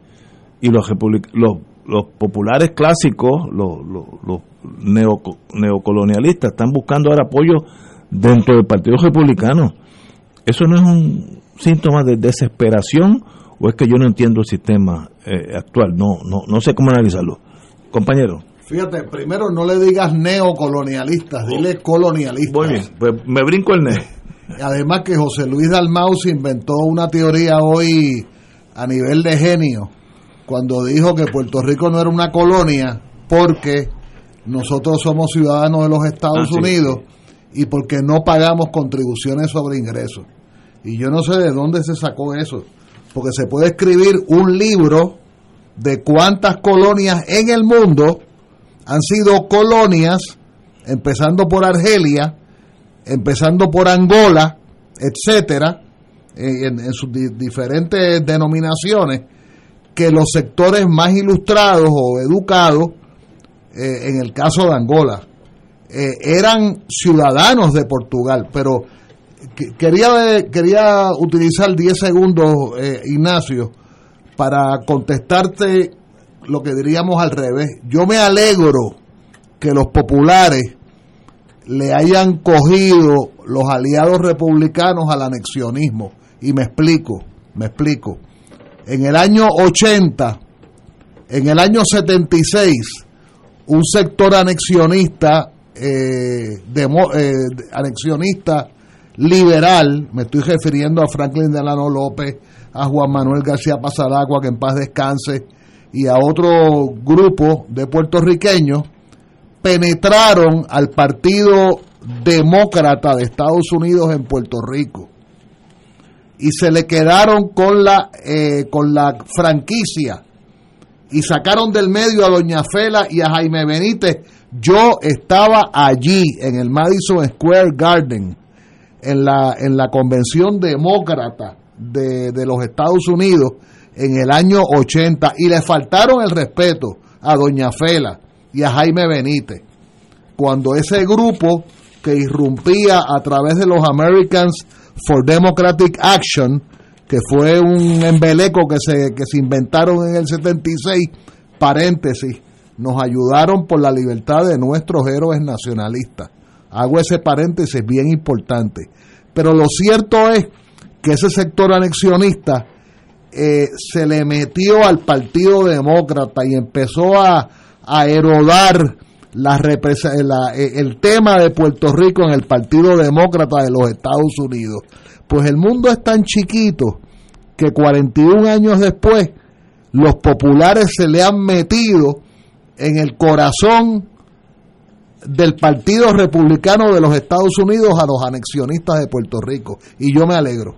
Y los, los, los populares clásicos, los, los, los neoco- neocolonialistas, están buscando ahora apoyo dentro del Partido Republicano. ¿Eso no es un síntoma de desesperación o es que yo no entiendo el sistema eh, actual? No, no, no sé cómo analizarlo. Compañero. Fíjate, primero no le digas neocolonialistas, dile colonialistas. Muy bien, pues me brinco el ne. Además que José Luis Dalmau se inventó una teoría hoy a nivel de genio, cuando dijo que Puerto Rico no era una colonia porque nosotros somos ciudadanos de los Estados Ah, sí, Unidos y porque no pagamos contribuciones sobre ingresos. Y yo no sé de dónde se sacó eso, porque se puede escribir un libro de cuántas colonias en el mundo han sido colonias, empezando por Argelia, empezando por Angola, etcétera, en, sus di- diferentes denominaciones, que los sectores más ilustrados o educados, eh, en el caso de Angola, eh, eran ciudadanos de Portugal, pero que- quería, quería utilizar 10 segundos, eh, Ignacio, para contestarte lo que diríamos al revés. Yo me alegro que los populares le hayan cogido los aliados republicanos al anexionismo. Y me explico, me explico. En el año 80, en el año 76, un sector anexionista, eh, demo- eh, anexionista liberal, me estoy refiriendo a Franklin Delano López, a Juan Manuel García Pasalagua, que en paz descanse, y a otro grupo de puertorriqueños, penetraron al Partido Demócrata de Estados Unidos en Puerto Rico y se le quedaron con la eh, con la franquicia y sacaron del medio a Doña Fela y a Jaime Benítez. Yo estaba allí en el Madison Square Garden en la en la convención demócrata de, de los Estados Unidos en el año 80 y le faltaron el respeto a Doña Fela y a Jaime Benítez. Cuando ese grupo que irrumpía a través de los Americans for Democratic Action, que fue un embeleco que se, que se inventaron en el 76, paréntesis, nos ayudaron por la libertad de nuestros héroes nacionalistas. Hago ese paréntesis bien importante. Pero lo cierto es que ese sector anexionista eh, se le metió al Partido Demócrata y empezó a, a erodar la, eh, el tema de Puerto Rico en el Partido Demócrata de los Estados Unidos. Pues el mundo es tan chiquito que 41 años después los populares se le han metido en el corazón del Partido Republicano de los Estados Unidos a los anexionistas de Puerto Rico. Y yo me alegro.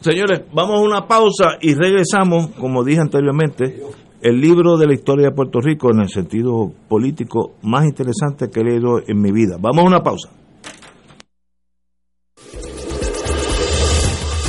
Señores, vamos a una pausa y regresamos, como dije anteriormente, el libro de la historia de Puerto Rico en el sentido político más interesante que he leído en mi vida. Vamos a una pausa.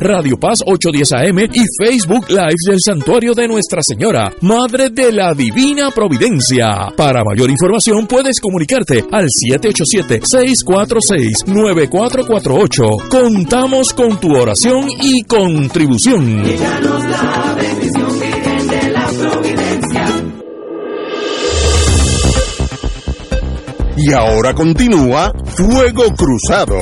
Radio Paz 810 AM y Facebook Live del Santuario de Nuestra Señora, Madre de la Divina Providencia. Para mayor información puedes comunicarte al 787-646-9448. Contamos con tu oración y contribución. Y ahora continúa Fuego Cruzado.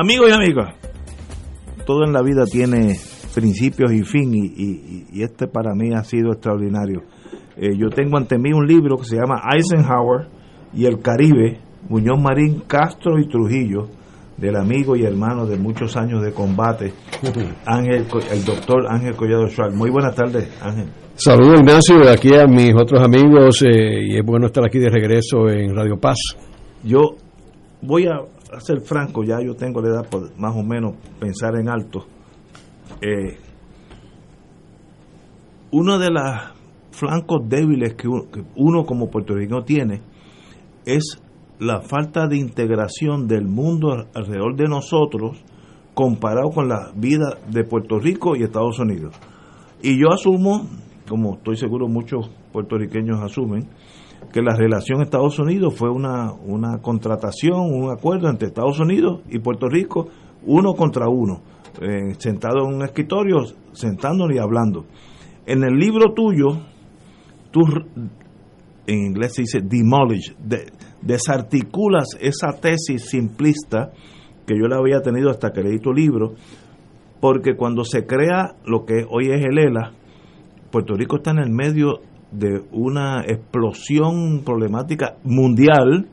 Amigos y amigas, todo en la vida tiene principios y fin y, y- y este para mí ha sido extraordinario. Eh, yo tengo ante mí un libro que se llama Eisenhower y el Caribe, Muñoz Marín, Castro y Trujillo, del amigo y hermano de muchos años de combate, Ángel, el doctor Ángel Collado Schwartz. Muy buenas tardes, Ángel. Saludos Ignacio, de aquí a mis otros amigos eh, y es bueno estar aquí de regreso en Radio Paz. Yo voy a ser franco, ya yo tengo la edad por más o menos pensar en alto. Eh, uno de los flancos débiles que uno, que uno como puertorriqueño tiene es la falta de integración del mundo alrededor de nosotros comparado con la vida de Puerto Rico y Estados Unidos. Y yo asumo, como estoy seguro muchos puertorriqueños asumen, que la relación Estados Unidos fue una, una contratación, un acuerdo entre Estados Unidos y Puerto Rico, uno contra uno, eh, sentado en un escritorio, sentándonos y hablando. En el libro tuyo, tú, en inglés se dice demolish, de, desarticulas esa tesis simplista que yo la había tenido hasta que leí tu libro, porque cuando se crea lo que hoy es el ELA, Puerto Rico está en el medio de una explosión problemática mundial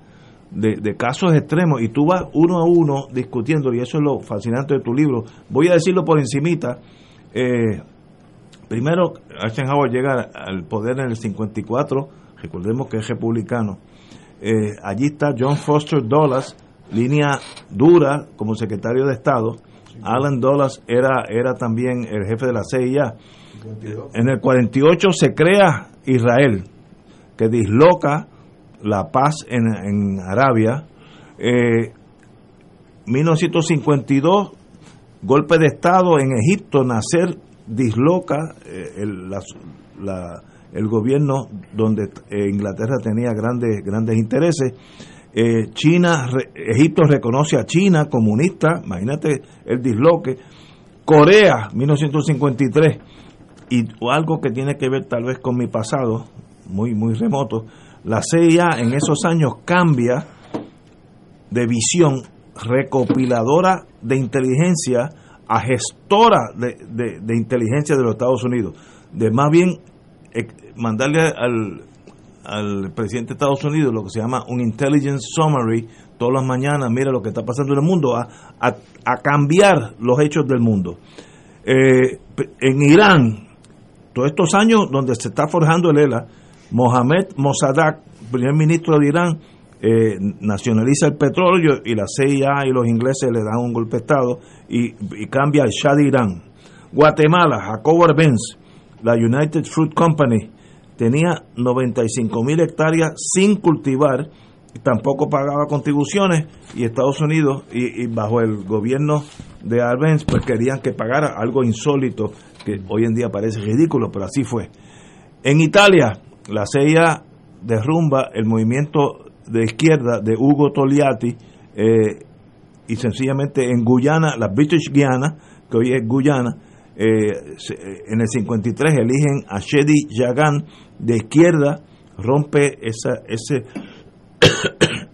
de, de, casos extremos y tú vas uno a uno discutiendo y eso es lo fascinante de tu libro. Voy a decirlo por encimita eh, primero Eisenhower llega al poder en el 54 recordemos que es republicano. Eh, allí está John Foster Dulles línea dura como secretario de Estado. Alan Dulles era, era también el jefe de la CIA en el 48 se crea Israel, que disloca la paz en, en Arabia. Eh, 1952, golpe de Estado en Egipto, nacer disloca eh, el, la, el, gobierno donde eh, Inglaterra tenía grandes, grandes intereses. Eh, China, Egipto reconoce a China comunista, imagínate el disloque. Corea, 1953 y algo que tiene que ver tal vez con mi pasado, muy, muy remoto, la CIA en esos años cambia de visión recopiladora de inteligencia a gestora de, de, inteligencia de los Estados Unidos, de más bien eh, mandarle al, al presidente de Estados Unidos lo que se llama un intelligence summary todas las mañanas, mira lo que está pasando en el mundo, a, a, a cambiar los hechos del mundo. Eh, en Irán, todos estos años donde se está forjando el ELA, Mohamed Mossadegh, primer ministro de Irán, eh, nacionaliza el petróleo y la CIA y los ingleses le dan un golpe de Estado y, cambia el Shah de Irán. Guatemala, Jacob Arbenz, la United Fruit Company, tenía 95 mil hectáreas sin cultivar, tampoco pagaba contribuciones y Estados Unidos y, y bajo el gobierno de Arbenz pues querían que pagara algo insólito que hoy en día parece ridículo, pero así fue. En Italia, la CIA derrumba el movimiento de izquierda de Hugo Togliatti eh, y sencillamente en Guyana, la British Guiana, que hoy es Guyana, eh, en el 53 eligen a Shedi Yagan de izquierda, rompe esa, ese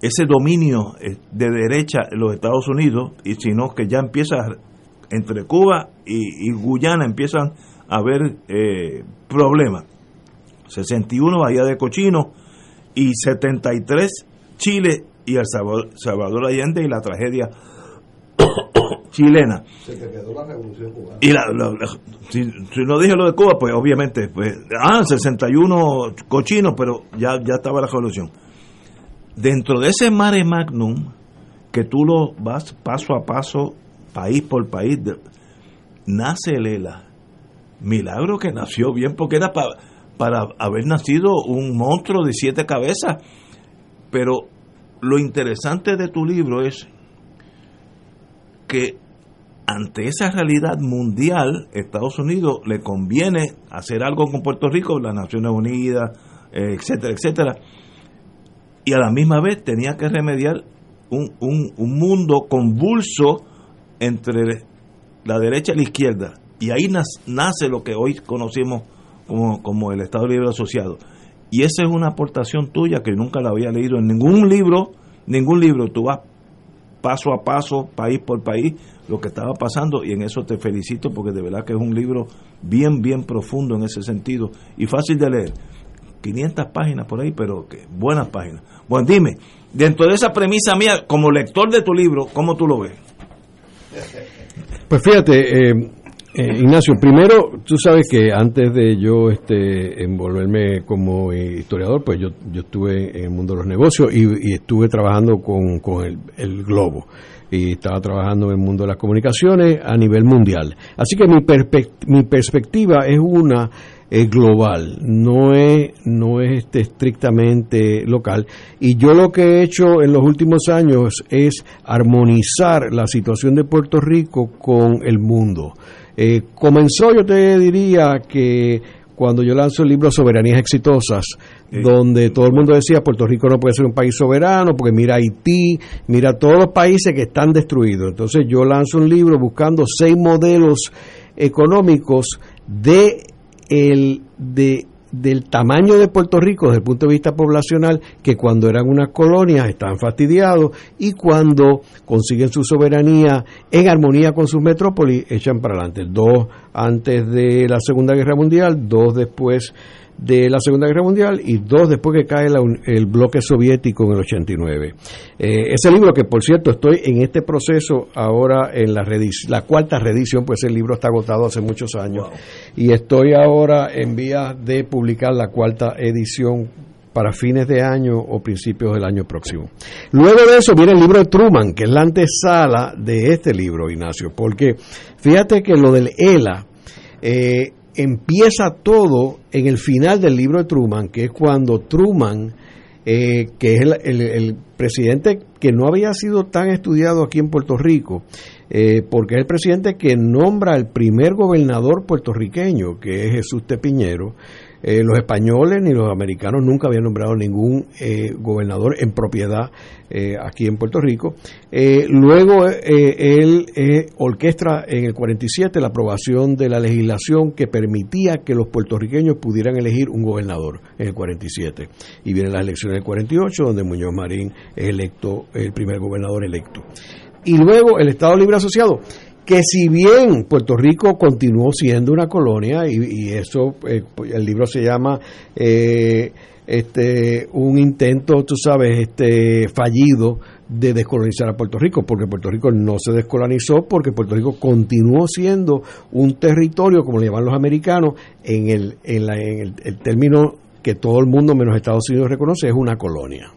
ese dominio eh, de derecha en los Estados Unidos y sino que ya empieza entre Cuba y, y Guyana empiezan a haber eh, problemas 61 Bahía de Cochino y 73 Chile y El Salvador, Salvador Allende y la tragedia chilena. Se te quedó la revolución cubana. Y la, la, la, si, si, no dije lo de Cuba, pues obviamente, pues, ah, 61 cochinos, pero ya, ya estaba la revolución. Dentro de ese mare magnum, que tú lo vas paso a paso, país por país, nace el ELA. Milagro que nació bien, porque era para para haber nacido un monstruo de siete cabezas. Pero lo interesante de tu libro es que ante esa realidad mundial, Estados Unidos le conviene hacer algo con Puerto Rico, las Naciones Unidas, etcétera, etcétera. Y a la misma vez tenía que remediar un, un, un mundo convulso entre la derecha y la izquierda. Y ahí nace lo que hoy conocemos como, como el Estado Libre Asociado. Y esa es una aportación tuya que nunca la había leído en ningún libro, ningún libro. Tú vas paso a paso, país por país, lo que estaba pasando y en eso te felicito porque de verdad que es un libro bien, bien profundo en ese sentido y fácil de leer. 500 páginas por ahí, pero que buenas páginas. Bueno, dime, dentro de esa premisa mía, como lector de tu libro, ¿cómo tú lo ves? Pues fíjate, eh, eh, Ignacio, primero, tú sabes que antes de yo este, envolverme como historiador, pues yo, yo estuve en el mundo de los negocios y, estuve trabajando con, con el, el, globo y estaba trabajando en el mundo de las comunicaciones a nivel mundial. Así que mi, mi perspectiva es una es global, no es, no es este, estrictamente local. Y yo lo que he hecho en los últimos años es armonizar la situación de Puerto Rico con el mundo. Eh, comenzó, yo te diría que cuando yo lanzo el libro Soberanías Exitosas, donde todo el mundo decía Puerto Rico no puede ser un país soberano, porque mira Haití, mira todos los países que están destruidos. Entonces yo lanzo un libro buscando seis modelos económicos de el de del tamaño de Puerto Rico desde el punto de vista poblacional, que cuando eran unas colonias estaban fastidiados y cuando consiguen su soberanía en armonía con sus metrópolis, echan para adelante. Dos antes de la Segunda Guerra Mundial, dos después de la Segunda Guerra Mundial y dos después que cae el bloque soviético en el 89. Eh, ese libro que por cierto estoy en este proceso ahora en la, la cuarta reedición, pues el libro está agotado hace muchos años y estoy ahora en vías de publicar la cuarta edición para fines de año o principios del año próximo. Luego de eso viene el libro de Truman, que es la antesala de este libro, Ignacio, porque fíjate que lo del ELA, eh, empieza todo en el final del libro de Truman, que es cuando Truman, eh, que es el, presidente que no había sido tan estudiado aquí en Puerto Rico, eh, porque es el presidente que nombra al primer gobernador puertorriqueño, que es Jesús Tepiñero, eh, los españoles ni los americanos nunca habían nombrado ningún eh, gobernador en propiedad eh, aquí en Puerto Rico. luego él orquestra en el 47 la aprobación de la legislación que permitía que los puertorriqueños pudieran elegir un gobernador en el 47. Y vienen las elecciones del 48, donde Muñoz Marín es electo, el primer gobernador electo. Y luego el Estado Libre Asociado que si bien Puerto Rico continuó siendo una colonia, y, eso, eh, el libro se llama eh, este, un intento, tú sabes, este, fallido de descolonizar a Puerto Rico, porque Puerto Rico no se descolonizó, porque Puerto Rico continuó siendo un territorio, como le llaman los americanos, en el, en, la, en el, el término que todo el mundo menos Estados Unidos reconoce, es una colonia.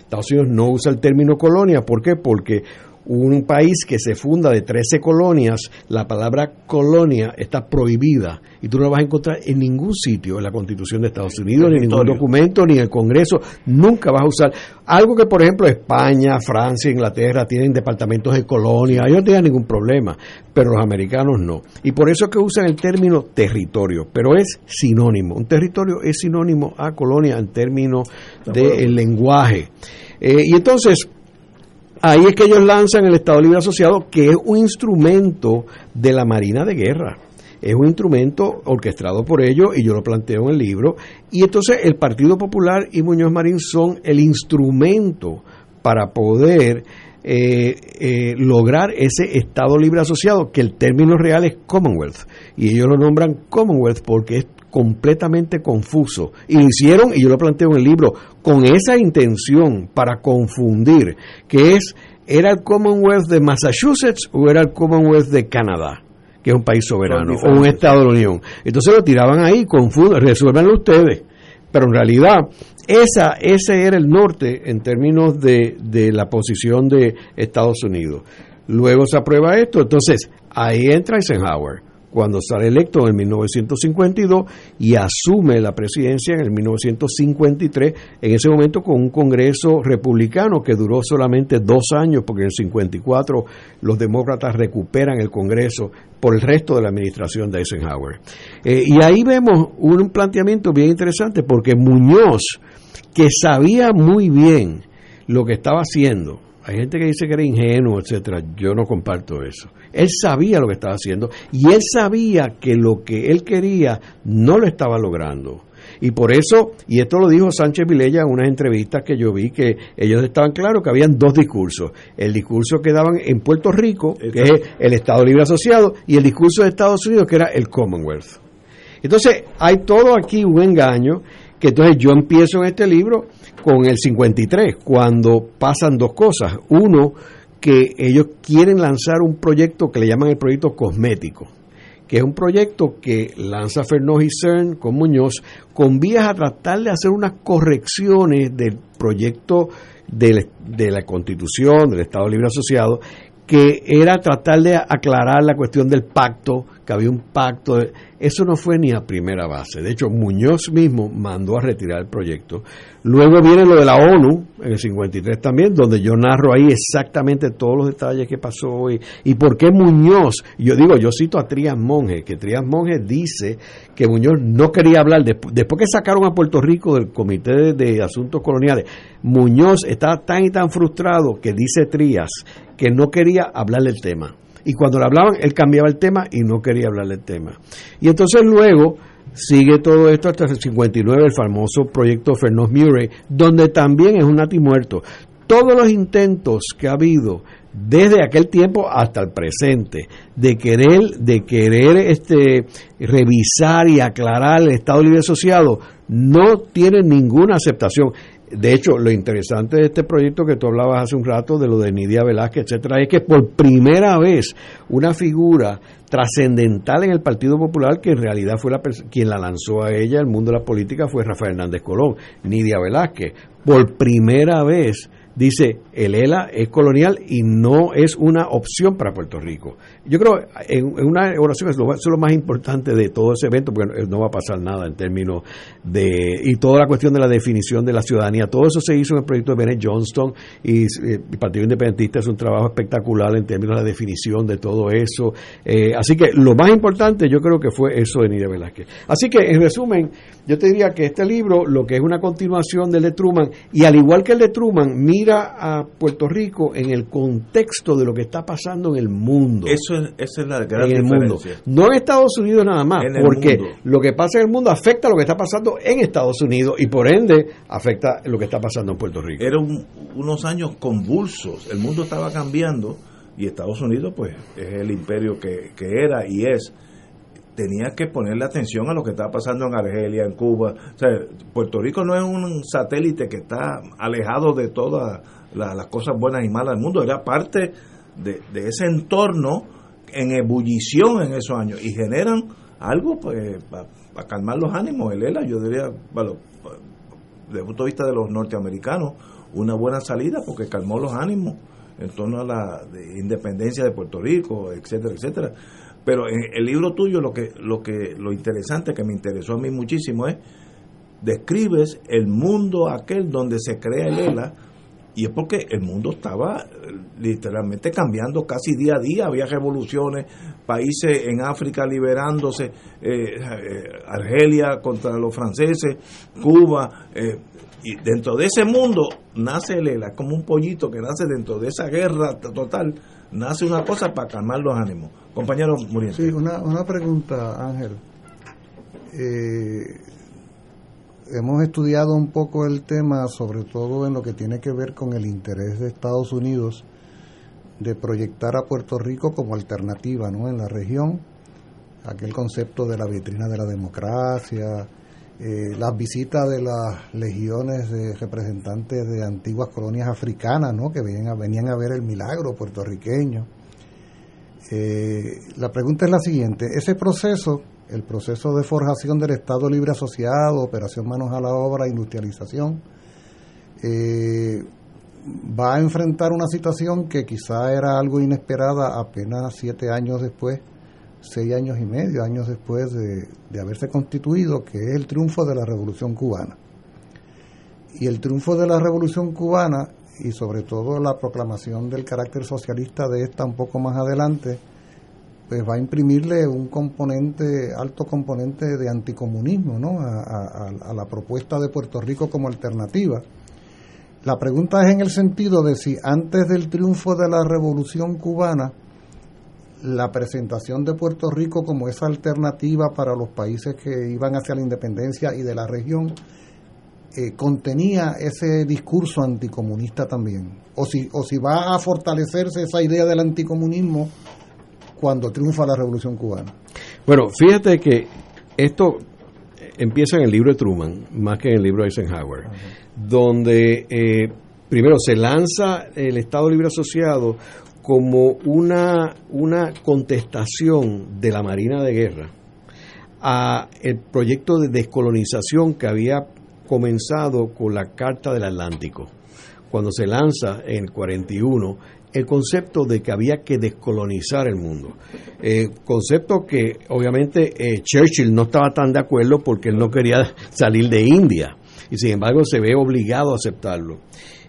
Estados Unidos no usa el término colonia, ¿por qué? Porque un país que se funda de 13 colonias, la palabra colonia está prohibida y tú no la vas a encontrar en ningún sitio en la Constitución de Estados Unidos, ni en ningún documento, ni en el Congreso. Nunca vas a usar algo que, por ejemplo, España, Francia, Inglaterra tienen departamentos de colonia. Ellos no tienen ningún problema, pero los americanos no. Y por eso es que usan el término territorio, pero es sinónimo. Un territorio es sinónimo a colonia en términos del lenguaje. Eh, y entonces, Ahí es que ellos lanzan el Estado Libre Asociado, que es un instrumento de la Marina de Guerra. Es un instrumento orquestado por ellos y yo lo planteo en el libro. Y entonces el Partido Popular y Muñoz Marín son el instrumento para poder eh, eh, lograr ese Estado Libre Asociado, que el término real es Commonwealth. Y ellos lo nombran Commonwealth porque es completamente confuso. Y lo hicieron, y yo lo planteo en el libro, con esa intención para confundir, que es, ¿era el Commonwealth de Massachusetts o era el Commonwealth de Canadá? que es un país soberano, o un Estado de la Unión. Entonces lo tiraban ahí, confunden, resuélvanlo ustedes. Pero en realidad, esa, ese era el norte en términos de, de la posición de Estados Unidos. Luego se aprueba esto, entonces ahí entra Eisenhower cuando sale electo en el 1952 y asume la presidencia en el 1953, en ese momento con un Congreso republicano que duró solamente dos años, porque en el 54 los demócratas recuperan el Congreso por el resto de la administración de Eisenhower. Eh, y ahí vemos un planteamiento bien interesante, porque Muñoz, que sabía muy bien lo que estaba haciendo, hay gente que dice que era ingenuo, etcétera. Yo no comparto eso. Él sabía lo que estaba haciendo y él sabía que lo que él quería no lo estaba logrando. Y por eso, y esto lo dijo Sánchez Vilella en unas entrevistas que yo vi, que ellos estaban claros que habían dos discursos. El discurso que daban en Puerto Rico, que es el Estado Libre Asociado, y el discurso de Estados Unidos, que era el Commonwealth. Entonces, hay todo aquí un engaño que entonces yo empiezo en este libro con el 53, cuando pasan dos cosas. Uno, que ellos quieren lanzar un proyecto que le llaman el proyecto cosmético, que es un proyecto que lanza Fernós y CERN con Muñoz, con vías a tratar de hacer unas correcciones del proyecto de la Constitución, del Estado Libre Asociado, que era tratar de aclarar la cuestión del pacto, que había un pacto. Eso no fue ni a primera base. De hecho, Muñoz mismo mandó a retirar el proyecto. Luego viene lo de la ONU, en el 53 también, donde yo narro ahí exactamente todos los detalles que pasó y, y por qué Muñoz, yo digo, yo cito a Trías Monge, que Trías Monge dice que Muñoz no quería hablar, después, después que sacaron a Puerto Rico del Comité de, de Asuntos Coloniales, Muñoz estaba tan y tan frustrado que dice Trías que no quería hablar del tema. Y cuando le hablaban, él cambiaba el tema y no quería hablar del tema. Y entonces luego sigue todo esto hasta el 59, el famoso proyecto Fernós Murray, donde también es un muerto. Todos los intentos que ha habido desde aquel tiempo hasta el presente de querer de querer este revisar y aclarar el Estado Libre Asociado no tienen ninguna aceptación de hecho, lo interesante de este proyecto que tú hablabas hace un rato, de lo de Nidia Velázquez, etcétera, es que por primera vez una figura trascendental en el Partido Popular, que en realidad fue la quien la lanzó a ella, el mundo de la política, fue Rafael Hernández Colón, Nidia Velázquez. Por primera vez dice el ELA es colonial y no es una opción para Puerto Rico. Yo creo en, una oración es lo, es lo, más importante de todo ese evento, porque no va a pasar nada en términos de... y toda la cuestión de la definición de la ciudadanía, todo eso se hizo en el proyecto de Bennett Johnston y eh, el Partido Independentista es un trabajo espectacular en términos de la definición de todo eso. Eh, así que lo más importante yo creo que fue eso de Nidia Velázquez. Así que en resumen, yo te diría que este libro, lo que es una continuación del de Truman, y al igual que el de Truman, mira a Puerto Rico en el contexto de lo que está pasando en el mundo. Eso es, esa es la gran en diferencia. El mundo. No en Estados Unidos nada más, porque lo que pasa en el mundo afecta a lo que está pasando en Estados Unidos y por ende afecta lo que está pasando en Puerto Rico. Eran unos años convulsos, el mundo estaba cambiando y Estados Unidos pues es el imperio que, que era y es tenía que ponerle atención a lo que está pasando en Argelia, en Cuba. O sea, Puerto Rico no es un satélite que está alejado de todas las cosas buenas y malas del mundo, era parte de, ese entorno en ebullición en esos años y generan algo pues, para calmar los ánimos. El ELA, yo diría, bueno, desde el punto de vista de los norteamericanos, una buena salida porque calmó los ánimos en torno a la independencia de Puerto Rico, etcétera, etcétera. Pero en el libro tuyo lo que lo que lo interesante que me interesó a mí muchísimo es describes el mundo aquel donde se crea el ELA y es porque el mundo estaba eh, literalmente cambiando casi día a día, había revoluciones, países en África liberándose, eh, eh, Argelia contra los franceses, Cuba, y dentro de ese mundo nace el ELA, como un pollito que nace dentro de esa guerra total, nace una cosa para calmar los ánimos. Compañero. Sí, una, una pregunta, Ángel. Eh, hemos estudiado un poco el tema, sobre todo en lo que tiene que ver con el interés de Estados Unidos de proyectar a Puerto Rico como alternativa ¿no? en la región, aquel concepto de la vitrina de la democracia, eh, las visitas de las legiones de representantes de antiguas colonias africanas ¿no? que venían a, venían a ver el milagro puertorriqueño. Eh, la pregunta es la siguiente, ese proceso el proceso de forjación del Estado Libre Asociado, operación manos a la obra, industrialización, eh, va a enfrentar una situación que quizá era algo inesperada apenas siete años después, seis años y medio, años después de, de haberse constituido, que es el triunfo de la Revolución Cubana. Y el triunfo de la Revolución Cubana y sobre todo la proclamación del carácter socialista de esta un poco más adelante, pues va a imprimirle un componente, alto componente de anticomunismo ¿no? a, la propuesta de Puerto Rico como alternativa. La pregunta es en el sentido de si antes del triunfo de la revolución cubana, la presentación de Puerto Rico como esa alternativa para los países que iban hacia la independencia y de la región, eh, contenía ese discurso anticomunista también, o si, o si va a fortalecerse esa idea del anticomunismo cuando triunfa la revolución cubana. Bueno, fíjate que esto, empieza en el libro de Truman, más que en el libro de Eisenhower, donde eh, primero se lanza el Estado Libre Asociado como una, una contestación de la Marina de Guerra a el proyecto de descolonización que había comenzado con la Carta del Atlántico. Cuando se lanza en el 41 el concepto de que había que descolonizar el mundo. Eh, concepto que obviamente eh, Churchill no estaba tan de acuerdo porque él no quería salir de India y sin embargo se ve obligado a aceptarlo.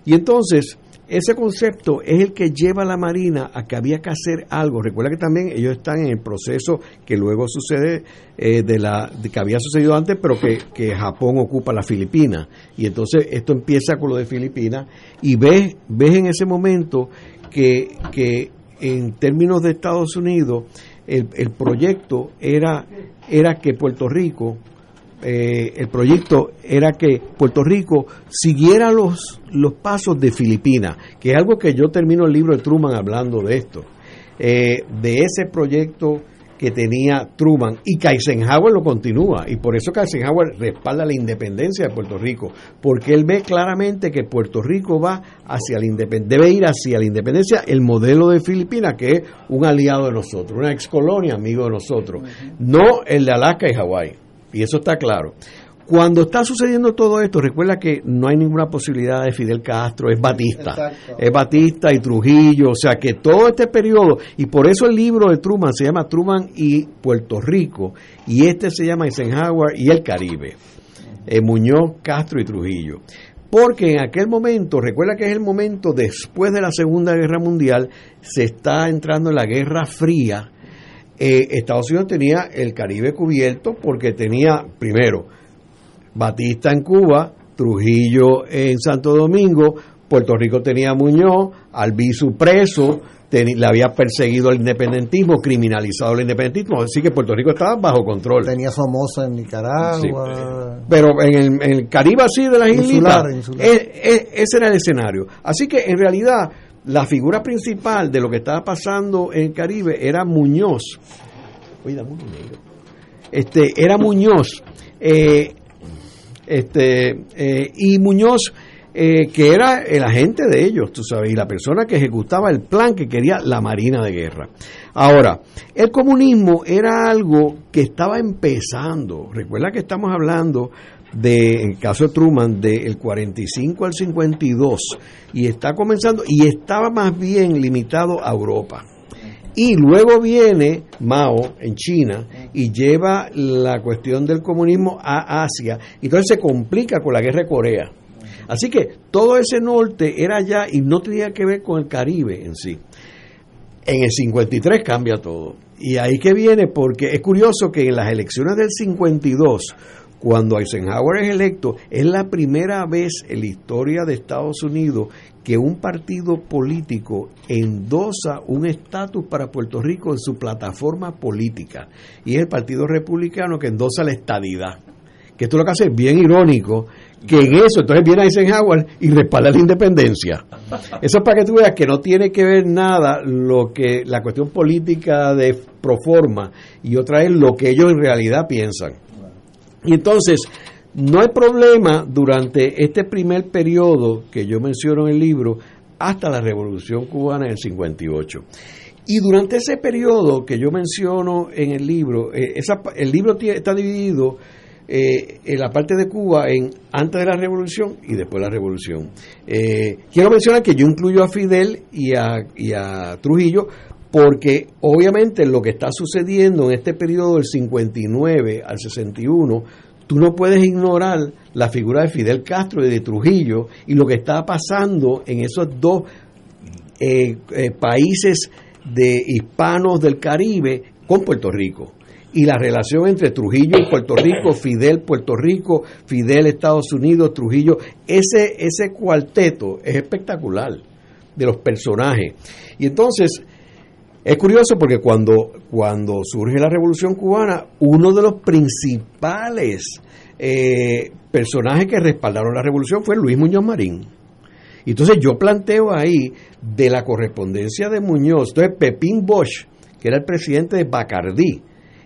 Y entonces ese concepto es el que lleva a la Marina a que había que hacer algo. Recuerda que también ellos están en el proceso que luego sucede eh, de la que había sucedido antes, pero que, que Japón ocupa la Filipinas. Y entonces esto empieza con lo de Filipinas y ves, ves en ese momento que, que en términos de Estados Unidos el, el proyecto era, era que Puerto Rico eh, el proyecto era que Puerto Rico siguiera los, los pasos de Filipinas, que es algo que yo termino el libro de Truman hablando de esto, eh, de ese proyecto que tenía Truman. Y que Eisenhower lo continúa y por eso que Eisenhower respalda la independencia de Puerto Rico porque él ve claramente que Puerto Rico va hacia la independencia debe ir hacia la independencia el modelo de Filipinas que es un aliado de nosotros una ex colonia amigo de nosotros no el de Alaska y Hawái y eso está claro. Cuando está sucediendo todo esto, recuerda que no hay ninguna posibilidad de Fidel Castro, es Batista. Exacto. Es Batista y Trujillo, o sea que todo este periodo, y por eso el libro de Truman se llama Truman y Puerto Rico, y este se llama Eisenhower y el Caribe. Eh, Muñoz, Castro y Trujillo. Porque en aquel momento, recuerda que es el momento después de la Segunda Guerra Mundial, se está entrando en la Guerra Fría, eh, Estados Unidos tenía el Caribe cubierto porque tenía, primero, Batista en Cuba, Trujillo en Santo Domingo, Puerto Rico tenía a Muñoz, Albizu preso, le había perseguido el independentismo, criminalizado el independentismo, así que Puerto Rico estaba bajo control. Tenía Somoza en Nicaragua. Pero en el, en el Caribe así de las insular. e- e- ese era el escenario. Así que en realidad la figura principal de lo que estaba pasando en el Caribe era Muñoz. Este, era Muñoz. eh, este, eh, y Muñoz, eh, que era el agente de ellos, tú sabes, y la persona que ejecutaba el plan que quería la Marina de Guerra. Ahora, el comunismo era algo que estaba empezando. Recuerda que estamos hablando de, en el caso de Truman, del 45 al 52, y está comenzando, y estaba más bien limitado a Europa. Y luego viene Mao en China y lleva la cuestión del comunismo a Asia. Y entonces se complica con la guerra de Corea. Así que todo ese norte era ya y no tenía que ver con el Caribe en sí. En el 53 cambia todo. Y ahí que viene, porque es curioso que en las elecciones del 52, cuando Eisenhower es electo, es la primera vez en la historia de Estados Unidos que un partido político endosa un estatus para Puerto Rico en su plataforma política. Y es el Partido Republicano que endosa la estadidad. Que esto lo que hace es bien irónico, que en eso entonces viene Eisenhower y respalda la independencia. Eso es para que tú veas que no tiene que ver nada lo que la cuestión política de proforma y otra es lo que ellos en realidad piensan. Y entonces, no hay problema durante este primer periodo que yo menciono en el libro hasta la Revolución Cubana del 58. Y durante ese periodo que yo menciono en el libro, eh, el libro está dividido eh, en la parte de Cuba en antes de la revolución y después de la revolución. Eh, quiero mencionar que yo incluyo a Fidel y a, y a Trujillo porque obviamente lo que está sucediendo en este periodo del 59 al 61, tú no puedes ignorar la figura de Fidel Castro y de Trujillo y lo que está pasando en esos dos eh, eh, países de hispanos del Caribe con Puerto Rico. Y la relación entre Trujillo y Puerto Rico, Fidel Puerto Rico, Fidel Estados Unidos, Trujillo, ese, ese cuarteto es espectacular de los personajes. Y entonces, es curioso porque cuando, cuando surge la Revolución Cubana, uno de los principales eh, personajes que respaldaron la revolución fue Luis Muñoz Marín. Entonces yo planteo ahí de la correspondencia de Muñoz, entonces Pepín Bosch, que era el presidente de Bacardí,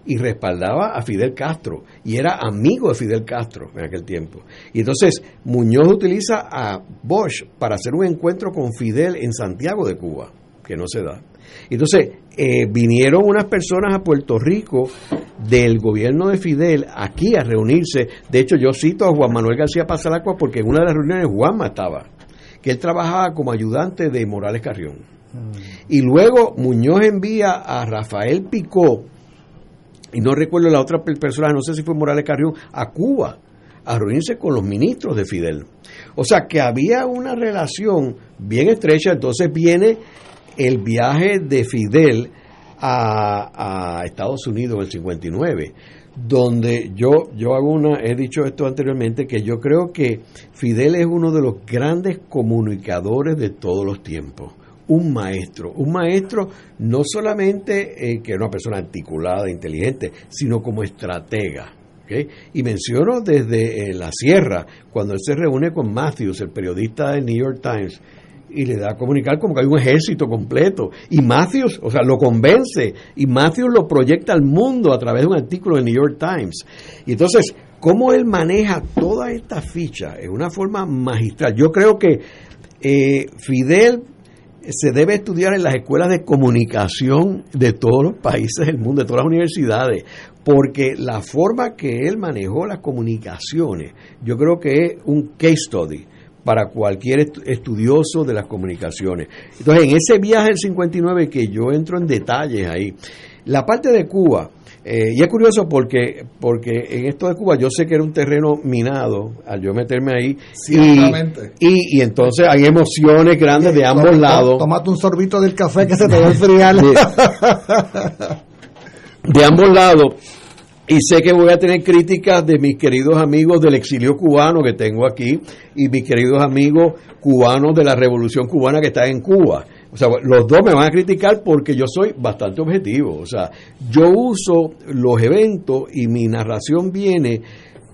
y respaldaba a Fidel Castro y era amigo de Fidel Castro en aquel tiempo. Y entonces Muñoz utiliza a Bosch para hacer un encuentro con Fidel en Santiago de Cuba, que no se da. Entonces eh, vinieron unas personas a Puerto Rico del gobierno de Fidel aquí a reunirse. De hecho, yo cito a Juan Manuel García Pasalacua porque en una de las reuniones Juanma estaba, que él trabajaba como ayudante de Morales Carrión. Y luego Muñoz envía a Rafael Picó, y no recuerdo la otra persona, no sé si fue Morales Carrión, a Cuba a reunirse con los ministros de Fidel. O sea que había una relación bien estrecha, entonces viene el viaje de Fidel a, a Estados Unidos en el 59 donde yo, yo hago una, he dicho esto anteriormente, que yo creo que Fidel es uno de los grandes comunicadores de todos los tiempos un maestro, un maestro no solamente eh, que era una persona articulada, inteligente, sino como estratega. Y menciono desde eh, la sierra, cuando él se reúne con Matthews, el periodista del New York Times, y le da a comunicar como que hay un ejército completo. Y Matthews, o sea, lo convence, y Matthews lo proyecta al mundo a través de un artículo del New York Times. Y entonces, cómo él maneja toda esta ficha en una forma magistral. Yo creo que eh, Fidel se debe estudiar en las escuelas de comunicación de todos los países del mundo, de todas las universidades, porque la forma que él manejó las comunicaciones, yo creo que es un case study para cualquier estudioso de las comunicaciones. Entonces, en ese viaje del 59 que yo entro en detalles ahí, la parte de Cuba, eh, y es curioso porque, porque en esto de Cuba yo sé que era un terreno minado al yo meterme ahí. Y, y, entonces hay emociones grandes de ambos lados. Tomate un sorbito del café que se te va a enfriar. de ambos lados. Y sé que voy a tener críticas de mis queridos amigos del exilio cubano que tengo aquí y mis queridos amigos cubanos de la revolución cubana que están en Cuba. O sea, los dos me van a criticar porque yo soy bastante objetivo. O sea, yo uso los eventos y mi narración viene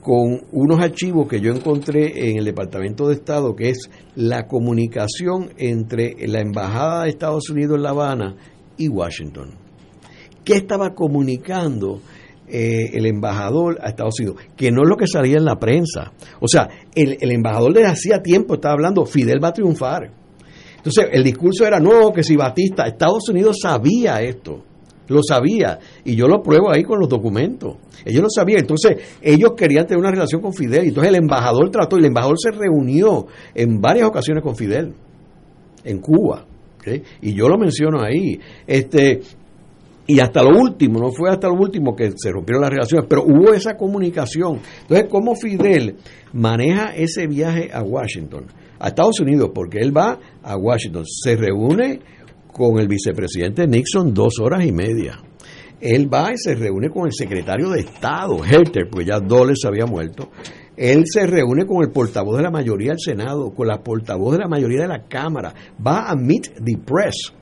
con unos archivos que yo encontré en el Departamento de Estado, que es la comunicación entre la Embajada de Estados Unidos en La Habana y Washington. ¿Qué estaba comunicando eh, el embajador a Estados Unidos? Que no es lo que salía en la prensa. O sea, el, el embajador desde hacía tiempo estaba hablando, Fidel va a triunfar entonces, el discurso era, no, que si Batista, Estados Unidos sabía esto, lo sabía, y yo lo pruebo ahí con los documentos. Ellos lo sabían, entonces ellos querían tener una relación con Fidel, entonces el embajador trató, y el embajador se reunió en varias ocasiones con Fidel, en Cuba, y yo lo menciono ahí. Este, y hasta lo último, no fue hasta lo último que se rompieron las relaciones, pero hubo esa comunicación. Entonces, ¿cómo Fidel maneja ese viaje a Washington? a Estados Unidos, porque él va a Washington, se reúne con el vicepresidente Nixon dos horas y media. Él va y se reúne con el secretario de Estado, Herter, porque ya Dole se había muerto. Él se reúne con el portavoz de la mayoría del Senado, con la portavoz de la mayoría de la Cámara. Va a Meet the Press,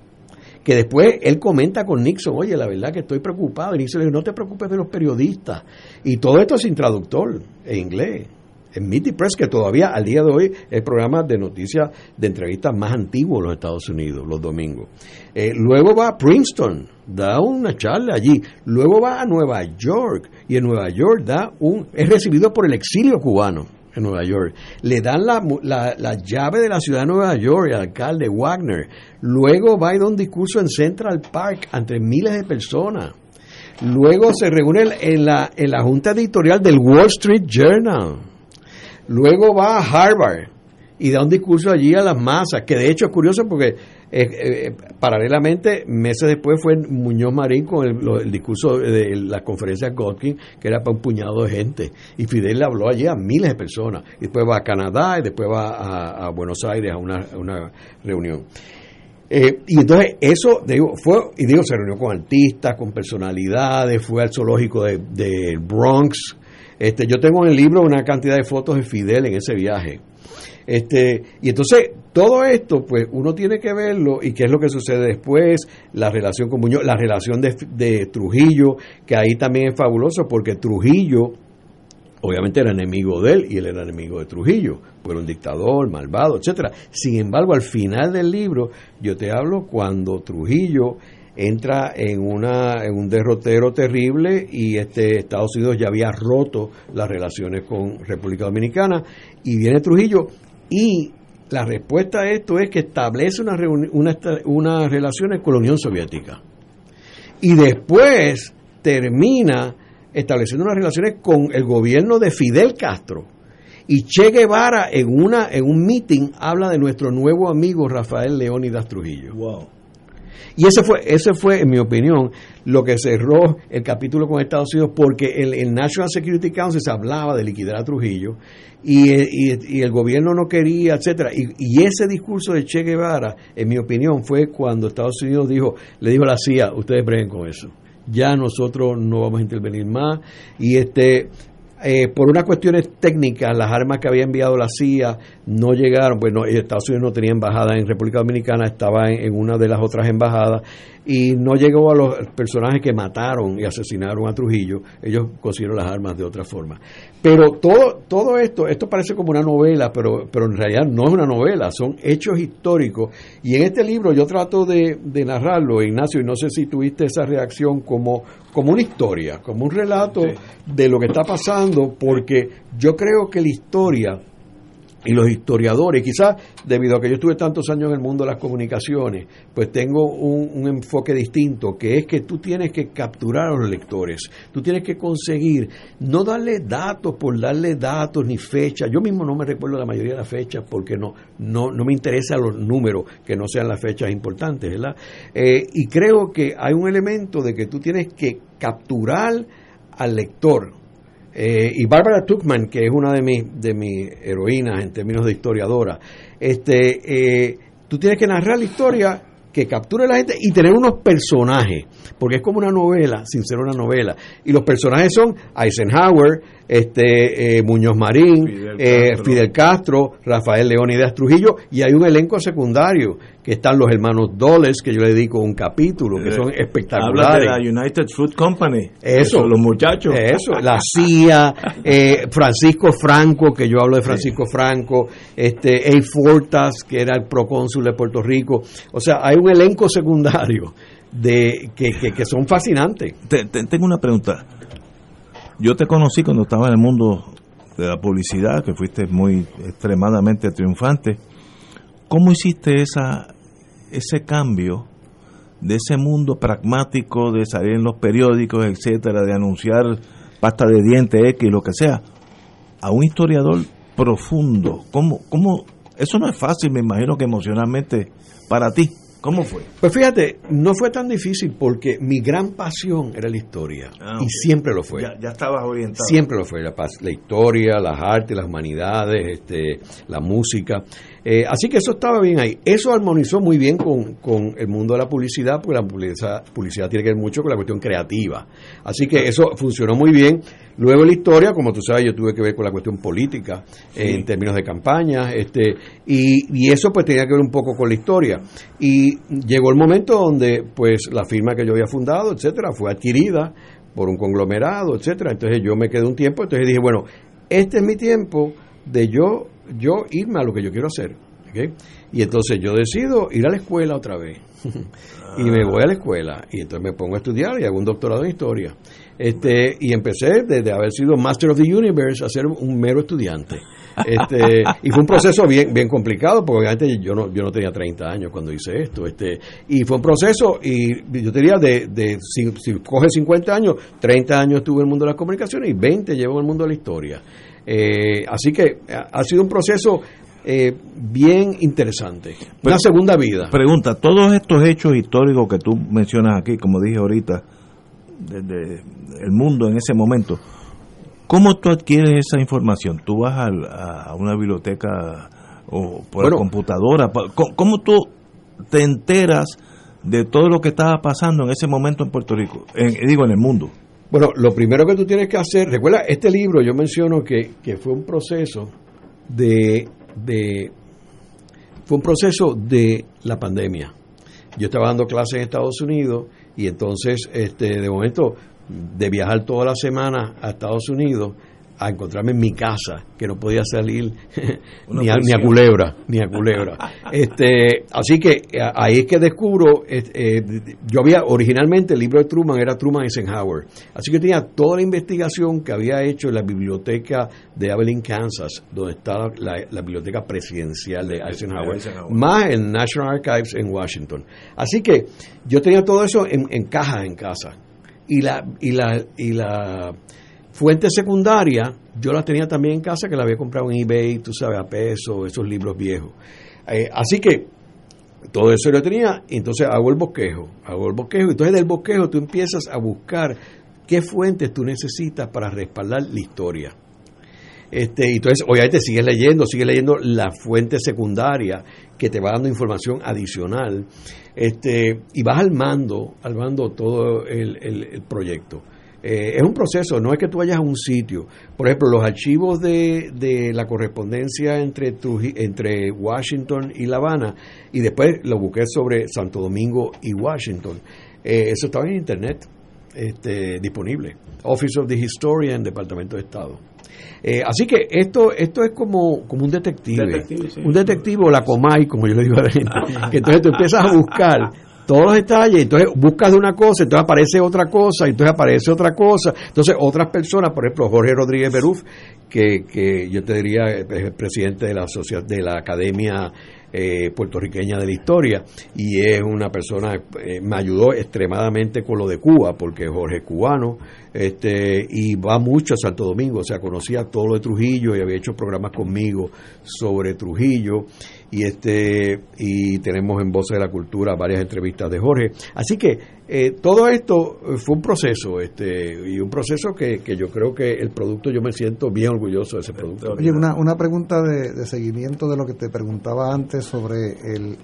que después él comenta con Nixon, oye, la verdad que estoy preocupado. Y Nixon le dice, no te preocupes de los periodistas. Y todo esto sin traductor en inglés en Meet Press, que todavía al día de hoy es el programa de noticias de entrevistas más antiguo en los Estados Unidos, los domingos. Eh, luego va a Princeton, da una charla allí. Luego va a Nueva York y en Nueva York da un, es recibido por el exilio cubano Nueva York. Le dan la, la, llave de la ciudad de Nueva York al alcalde Wagner. Luego va y da un discurso en Central Park ante miles de personas. Luego se reúne en la, en la junta editorial del Wall Street Journal Luego va a Harvard y da un discurso allí a las masas, que de hecho es curioso porque eh, eh, paralelamente, meses después fue Muñoz Marín con el, discurso de la conferencia Godkin, que era para un puñado de gente. Y Fidel le habló allí a miles de personas. Y después va a Canadá y después va a, Buenos Aires a una, reunión. Eh, y entonces eso, fue, y digo, se reunió con artistas, con personalidades, fue al zoológico de, de Bronx, este, yo tengo en el libro una cantidad de fotos de Fidel en ese viaje. Este, y entonces, todo esto, pues uno tiene que verlo y qué es lo que sucede después, la relación con Muñoz, la relación de, Trujillo, que ahí también es fabuloso porque Trujillo, obviamente era enemigo de él y él era enemigo de Trujillo, fue un dictador, malvado, etcétera. Sin embargo, al final del libro, yo te hablo cuando Trujillo entra en una en un derrotero terrible y este Estados Unidos ya había roto las relaciones con República Dominicana y viene Trujillo y la respuesta a esto es que establece una, una, unas relaciones con la Unión Soviética y después termina estableciendo unas relaciones con el gobierno de Fidel Castro y Che Guevara en una en un meeting habla de nuestro nuevo amigo Rafael Leónidas Trujillo. Wow. Y ese fue, ese fue, en mi opinión, lo que cerró el capítulo con Estados Unidos, porque el, el National Security Council se hablaba de liquidar a Trujillo y, y, el gobierno no quería, etcétera. Y, y, ese discurso de Che Guevara, en mi opinión, fue cuando Estados Unidos dijo, le dijo a la CIA, ustedes breguen con eso. Ya nosotros no vamos a intervenir más. Y este, eh, por unas cuestiones técnicas, las armas que había enviado la CIA no llegaron, pues no, Estados Unidos no tenía embajada en República Dominicana, estaba en, en, una de las otras embajadas y no llegó a los personajes que mataron y asesinaron a Trujillo, ellos consiguieron las armas de otra forma. Pero todo, todo esto, esto parece como una novela, pero, pero en realidad no es una novela, son hechos históricos. Y en este libro yo trato de, de narrarlo, Ignacio, y no sé si tuviste esa reacción como, como una historia, como un relato sí. de lo que está pasando, porque yo creo que la historia y los historiadores, quizás debido a que yo estuve tantos años en el mundo de las comunicaciones, pues tengo un, enfoque distinto, que es que tú tienes que capturar a los lectores, tú tienes que conseguir, no darle datos por darle datos ni fechas, yo mismo no me recuerdo la mayoría de las fechas porque no, no, no me interesan los números que no sean las fechas importantes, ¿verdad? Eh, y creo que hay un elemento de que tú tienes que capturar al lector, eh, y Barbara Tuchman, que es una de mis, de mis heroínas en términos de historiadora, este, eh, tú tienes que narrar la historia que capture a la gente y tener unos personajes, porque es como una novela sin ser una novela. Y los personajes son Eisenhower, este eh, Muñoz Marín, Fidel Castro. Eh, Fidel Castro, Rafael Leónidas Trujillo, y hay un elenco secundario que están los hermanos Doles, que yo le dedico un capítulo, que son espectaculares. Habla de la United Fruit Company. Eso, los muchachos. Eso, la CIA, eh, Francisco Franco, que yo hablo de Francisco sí. Franco, este, A. Fortas, que era el procónsul de Puerto Rico. O sea, hay un elenco secundario de que, que, que son fascinantes. Te, te, tengo una pregunta. Yo te conocí cuando estaba en el mundo de la publicidad, que fuiste muy extremadamente triunfante. ¿Cómo hiciste esa, ese cambio de ese mundo pragmático de salir en los periódicos, etcétera, de anunciar pasta de dientes X, lo que sea, a un historiador profundo? ¿Cómo, cómo? Eso no es fácil, me imagino que emocionalmente para ti. ¿Cómo fue? Pues fíjate, no fue tan difícil porque mi gran pasión era la historia. Ah, okay. Y siempre lo fue. Ya, ya, estabas orientado. Siempre lo fue. La, la, historia, las artes, las humanidades, este, la música. Eh, así que eso estaba bien ahí. Eso armonizó muy bien con, con, el mundo de la publicidad, porque la publicidad, publicidad tiene que ver mucho con la cuestión creativa. Así que eso funcionó muy bien. Luego la historia, como tú sabes, yo tuve que ver con la cuestión política sí. en términos de campaña, este, y, y, eso pues tenía que ver un poco con la historia. Y llegó el momento donde pues la firma que yo había fundado, etcétera, fue adquirida por un conglomerado, etcétera. Entonces yo me quedé un tiempo, entonces dije, bueno, este es mi tiempo de yo, yo irme a lo que yo quiero hacer. ¿okay? Y entonces yo decido ir a la escuela otra vez. y me voy a la escuela y entonces me pongo a estudiar y hago un doctorado en historia. Este, y empecé desde haber sido Master of the Universe a ser un mero estudiante. Este, y fue un proceso bien, bien complicado, porque obviamente yo no, yo no tenía 30 años cuando hice esto. Este, y fue un proceso, y yo diría, de, de si, si coge 50 años, 30 años estuve en el mundo de las comunicaciones y 20 llevo en el mundo de la historia. Eh, así que ha sido un proceso eh, bien interesante. Una segunda vida. Pregunta, todos estos hechos históricos que tú mencionas aquí, como dije ahorita, desde el mundo en ese momento, ¿cómo tú adquieres esa información? ¿Tú vas a, a una biblioteca o por bueno, la computadora? ¿Cómo, ¿Cómo tú te enteras de todo lo que estaba pasando en ese momento en Puerto Rico? En, digo, en el mundo. Bueno, lo primero que tú tienes que hacer, recuerda, este libro yo menciono que, que fue un proceso de, de, fue un proceso de la pandemia. Yo estaba dando clases en Estados Unidos y entonces, este, de momento, de viajar toda la semana a Estados Unidos, a encontrarme en mi casa, que no podía salir ni, a, ni a culebra, ni a culebra. este, así que eh, ahí es que descubro, eh, yo había originalmente el libro de Truman era Truman Eisenhower, así que tenía toda la investigación que había hecho en la biblioteca de Abilene, Kansas, donde está la, la biblioteca presidencial de Eisenhower, Eisenhower. más el National Archives en Washington. Así que yo tenía todo eso en, en caja en casa y la y la y la fuente secundaria yo la tenía también en casa que la había comprado en eBay tú sabes a peso esos libros viejos. Eh, así que todo eso lo tenía y entonces hago el bosquejo hago el bosquejo. Entonces del bosquejo tú empiezas a buscar qué fuentes tú necesitas para respaldar la historia. Este, entonces, obviamente, sigues leyendo, sigues leyendo la fuente secundaria que te va dando información adicional. Este, y vas armando, armando todo el, el- el proyecto. Eh, es un proceso, no es que tú vayas a un sitio. Por ejemplo, los archivos de, de la correspondencia entre, Truji- entre Washington y La Habana, y después lo busqué sobre Santo Domingo y Washington. Eh, eso estaba en Internet, este, disponible. Office of the Historian, Departamento de Estado. Eh, así que esto esto es como, como un detective. Detective, sí. Un detective o la comay, como yo le digo a la gente. que entonces tú empiezas a buscar todos los detalles, entonces buscas de una cosa, entonces aparece otra cosa, entonces aparece otra cosa. Entonces otras personas, por ejemplo, Jorge Rodríguez Beruf, que, que yo te diría es el presidente de la de la Academia eh, puertorriqueña de la historia y es una persona eh, me ayudó extremadamente con lo de Cuba porque Jorge es cubano este y va mucho a Santo Domingo o sea conocía todo lo de Trujillo y había hecho programas conmigo sobre Trujillo y este y tenemos en Voces de la Cultura varias entrevistas de Jorge así que eh, todo esto fue un proceso este y un proceso que, que yo creo que el producto yo me siento bien orgulloso de ese producto Oye, una, una pregunta de, de seguimiento de lo que te preguntaba antes sobre el,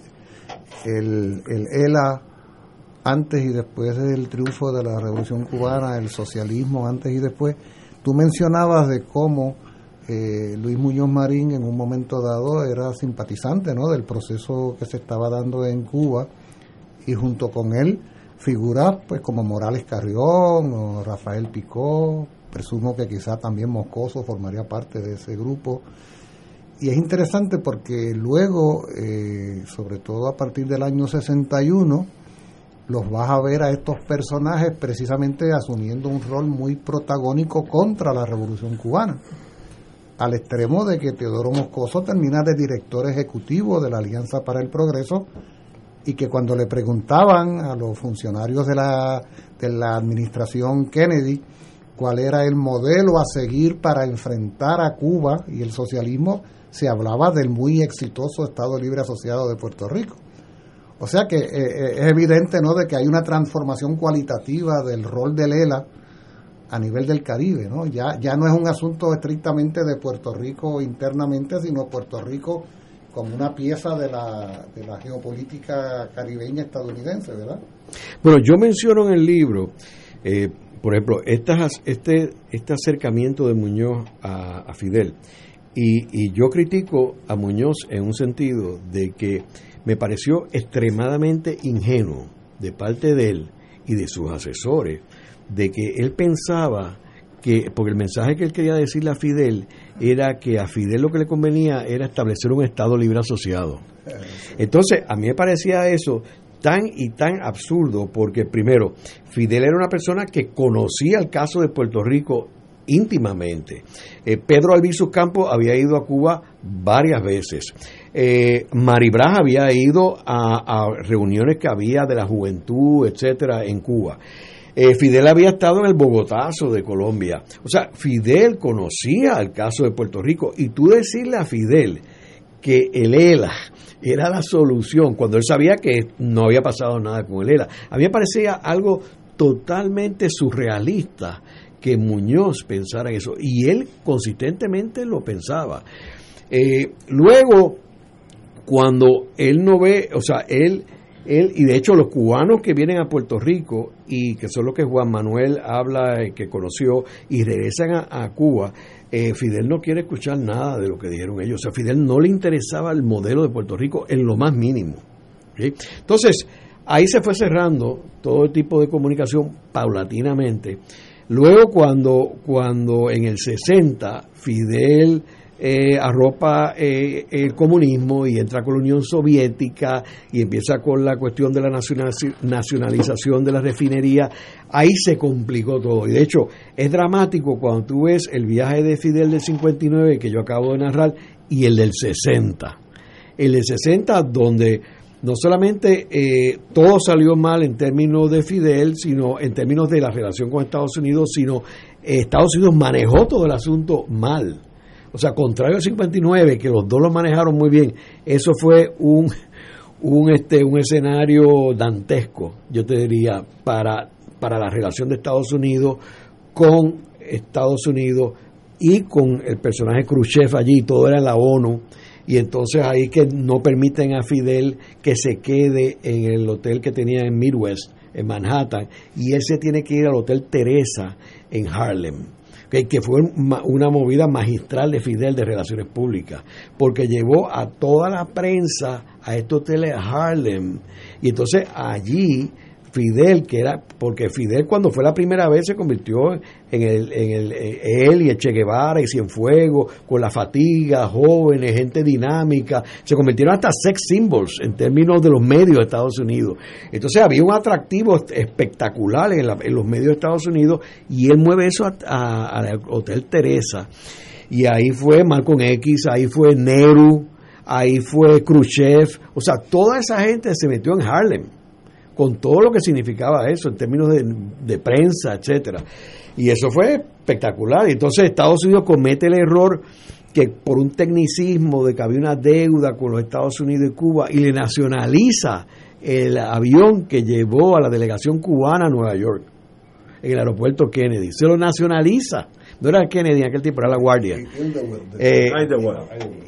el, el ELA antes y después del triunfo de la Revolución Cubana, el socialismo antes y después. Tú mencionabas de cómo eh, Luis Muñoz Marín en un momento dado era simpatizante ¿no? del proceso que se estaba dando en Cuba y junto con él figuras pues como Morales Carrión o Rafael Picó, presumo que quizá también Moscoso formaría parte de ese grupo. Y es interesante porque luego, eh, sobre todo a partir del año 61, los vas a ver a estos personajes precisamente asumiendo un rol muy protagónico contra la revolución cubana, al extremo de que Teodoro Moscoso termina de director ejecutivo de la Alianza para el Progreso y que cuando le preguntaban a los funcionarios de la, de la administración Kennedy cuál era el modelo a seguir para enfrentar a Cuba y el socialismo, se hablaba del muy exitoso Estado Libre Asociado de Puerto Rico. O sea que eh, eh, es evidente ¿no? de que hay una transformación cualitativa del rol del ELA a nivel del Caribe. ¿no? Ya, ya no es un asunto estrictamente de Puerto Rico internamente, sino Puerto Rico como una pieza de la, de la geopolítica caribeña estadounidense, ¿verdad? Bueno, yo menciono en el libro, eh, por ejemplo, estas, este, este acercamiento de Muñoz a, Fidel. Y, y yo critico a Muñoz en un sentido de que me pareció extremadamente ingenuo de parte de él y de sus asesores, de que él pensaba que, porque el mensaje que él quería decirle a Fidel era que a Fidel lo que le convenía era establecer un Estado libre asociado. Entonces, a mí me parecía eso tan y tan absurdo porque primero, Fidel era una persona que conocía el caso de Puerto Rico íntimamente. Eh, Pedro Albizu Campos había ido a Cuba varias veces. Eh, Maribraz había ido a reuniones que había de la juventud, etcétera, en Cuba. Eh, Fidel había estado en el Bogotazo de Colombia. O sea, Fidel conocía el caso de Puerto Rico y tú decirle a Fidel que el ELA era la solución cuando él sabía que no había pasado nada con el ELA. A mí me parecía algo totalmente surrealista que Muñoz pensara en eso y él consistentemente lo pensaba. Eh, luego, cuando él no ve, o sea, él, él, y de hecho los cubanos que vienen a Puerto Rico y que son los que Juan Manuel habla, eh, que conoció, y regresan a, Cuba, eh, Fidel no quiere escuchar nada de lo que dijeron ellos. O sea, Fidel no le interesaba el modelo de Puerto Rico en lo más mínimo. Entonces, ahí se fue cerrando todo el tipo de comunicación paulatinamente Luego cuando, cuando en el 60 Fidel eh, arropa eh, el comunismo y entra con la Unión Soviética y empieza con la cuestión de la nacionalización de la refinería, ahí se complicó todo. Y de hecho, es dramático cuando tú ves el viaje de Fidel del 59 que yo acabo de narrar y el del 60. El del 60 donde no solamente eh, todo salió mal en términos de Fidel, sino en términos de la relación con Estados Unidos, sino Estados Unidos manejó todo el asunto mal. O sea, contrario al 59, que los dos lo manejaron muy bien, eso fue un, un, este, un escenario dantesco, yo te diría, para, para la relación de Estados Unidos con Estados Unidos y con el personaje Khrushchev allí, todo era la ONU, y entonces ahí que no permiten a Fidel que se quede en el hotel que tenía en Midwest, en Manhattan, y él se tiene que ir al Hotel Teresa en Harlem que, fue una movida magistral de Fidel de Relaciones Públicas, porque llevó a toda la prensa a este hotel de Harlem, y entonces allí Fidel, que era, porque Fidel cuando fue la primera vez se convirtió en el, en el él y el Che Guevara y Cienfuegos, con la fatiga, jóvenes, gente dinámica, se convirtieron hasta sex symbols en términos de los medios de Estados Unidos. Entonces había un atractivo espectacular en, los medios de Estados Unidos y él mueve eso al Hotel Teresa. Y ahí fue Malcolm X, ahí fue Nehru, ahí fue Khrushchev, o sea, toda esa gente se metió en Harlem con todo lo que significaba eso en términos de, prensa, etcétera. Y eso fue espectacular. Entonces Estados Unidos comete el error que por un tecnicismo de que había una deuda con los Estados Unidos y Cuba y le nacionaliza el avión que llevó a la delegación cubana a Nueva York, en el aeropuerto Kennedy. Se lo nacionaliza. No era Kennedy en aquel tiempo, era la Guardia. Eh,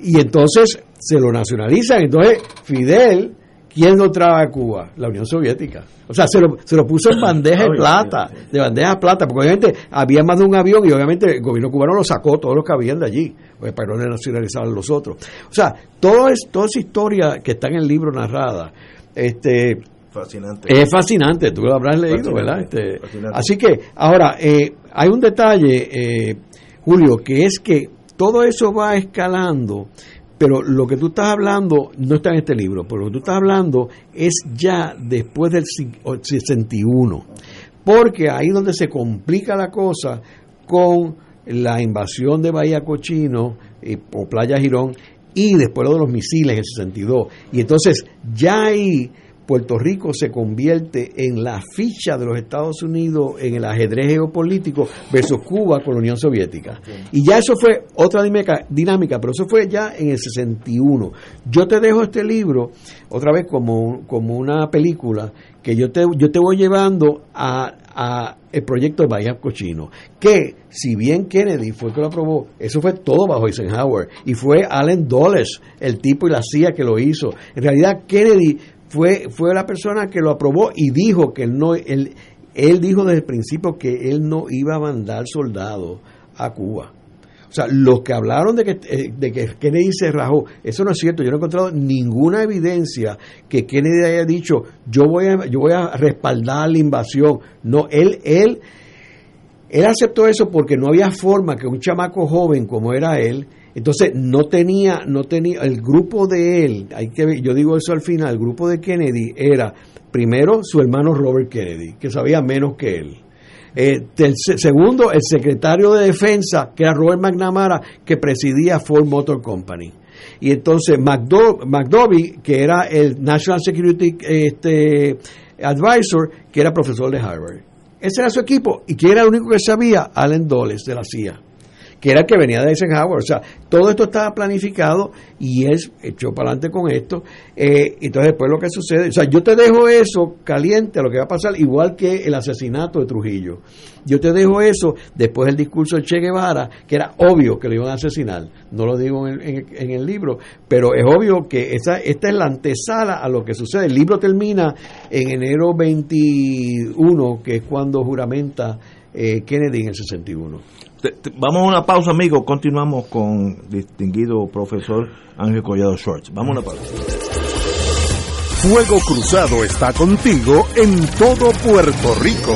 y entonces se lo nacionalizan. Entonces Fidel ¿Quién lo trajo a Cuba? La Unión Soviética. O sea, se lo, se lo puso en bandeja de plata, de bandeja de plata, porque obviamente había más de un avión y obviamente el gobierno cubano lo sacó todos los que habían de allí, pues, para no nacionalizar los otros. O sea, todo es, toda esa historia que está en el libro narrada, este, fascinante. es fascinante, tú lo habrás leído, ¿verdad? Este, así que, ahora, eh, hay un detalle, eh, Julio, que es que todo eso va escalando pero lo que tú estás hablando no está en este libro, pero lo que tú estás hablando es ya después del 61, porque ahí donde se complica la cosa con la invasión de Bahía Cochino eh, o Playa Girón y después lo de los misiles en el 62. Y entonces ya ahí Puerto Rico se convierte en la ficha de los Estados Unidos en el ajedrez geopolítico versus Cuba con la Unión Soviética. Y ya eso fue otra dinámica, pero eso fue ya en el 61. Yo te dejo este libro otra vez como, como una película que yo te, yo te voy llevando a, a el proyecto de Bahía Cochino, que si bien Kennedy fue el que lo aprobó, eso fue todo bajo Eisenhower, y fue Allen Dulles, el tipo y la CIA que lo hizo. En realidad Kennedy fue, fue la persona que lo aprobó y dijo que él no, él, él dijo desde el principio que él no iba a mandar soldados a Cuba. O sea, los que hablaron de que, eh, de que Kennedy se rajó, eso no es cierto. Yo no he encontrado ninguna evidencia que Kennedy haya dicho, yo voy a, yo voy a respaldar la invasión. No, él, él, él aceptó eso porque no había forma que un chamaco joven como era él entonces no tenía, no tenía, el grupo de él, hay que yo digo eso al final, el grupo de Kennedy era primero su hermano Robert Kennedy, que sabía menos que él. Eh, segundo, el secretario de defensa, que era Robert McNamara, que presidía Ford Motor Company. Y entonces McDovey, que era el National Security este, Advisor, que era profesor de Harvard. Ese era su equipo. ¿Y quién era el único que sabía? Allen Dulles, de la CIA que era el que venía de Eisenhower. O sea, todo esto estaba planificado y es echó para adelante con esto. Eh, entonces, después lo que sucede, o sea, yo te dejo eso caliente a lo que va a pasar, igual que el asesinato de Trujillo. Yo te dejo eso después del discurso de Che Guevara, que era obvio que lo iban a asesinar. No lo digo en, en el libro, pero es obvio que esa, esta es la antesala a lo que sucede. El libro termina en enero 21, que es cuando juramenta eh, Kennedy en el 61. Vamos a una pausa, amigos. Continuamos con distinguido profesor Ángel Collado Schwartz. Vamos a una pausa. Fuego Cruzado está contigo en todo Puerto Rico.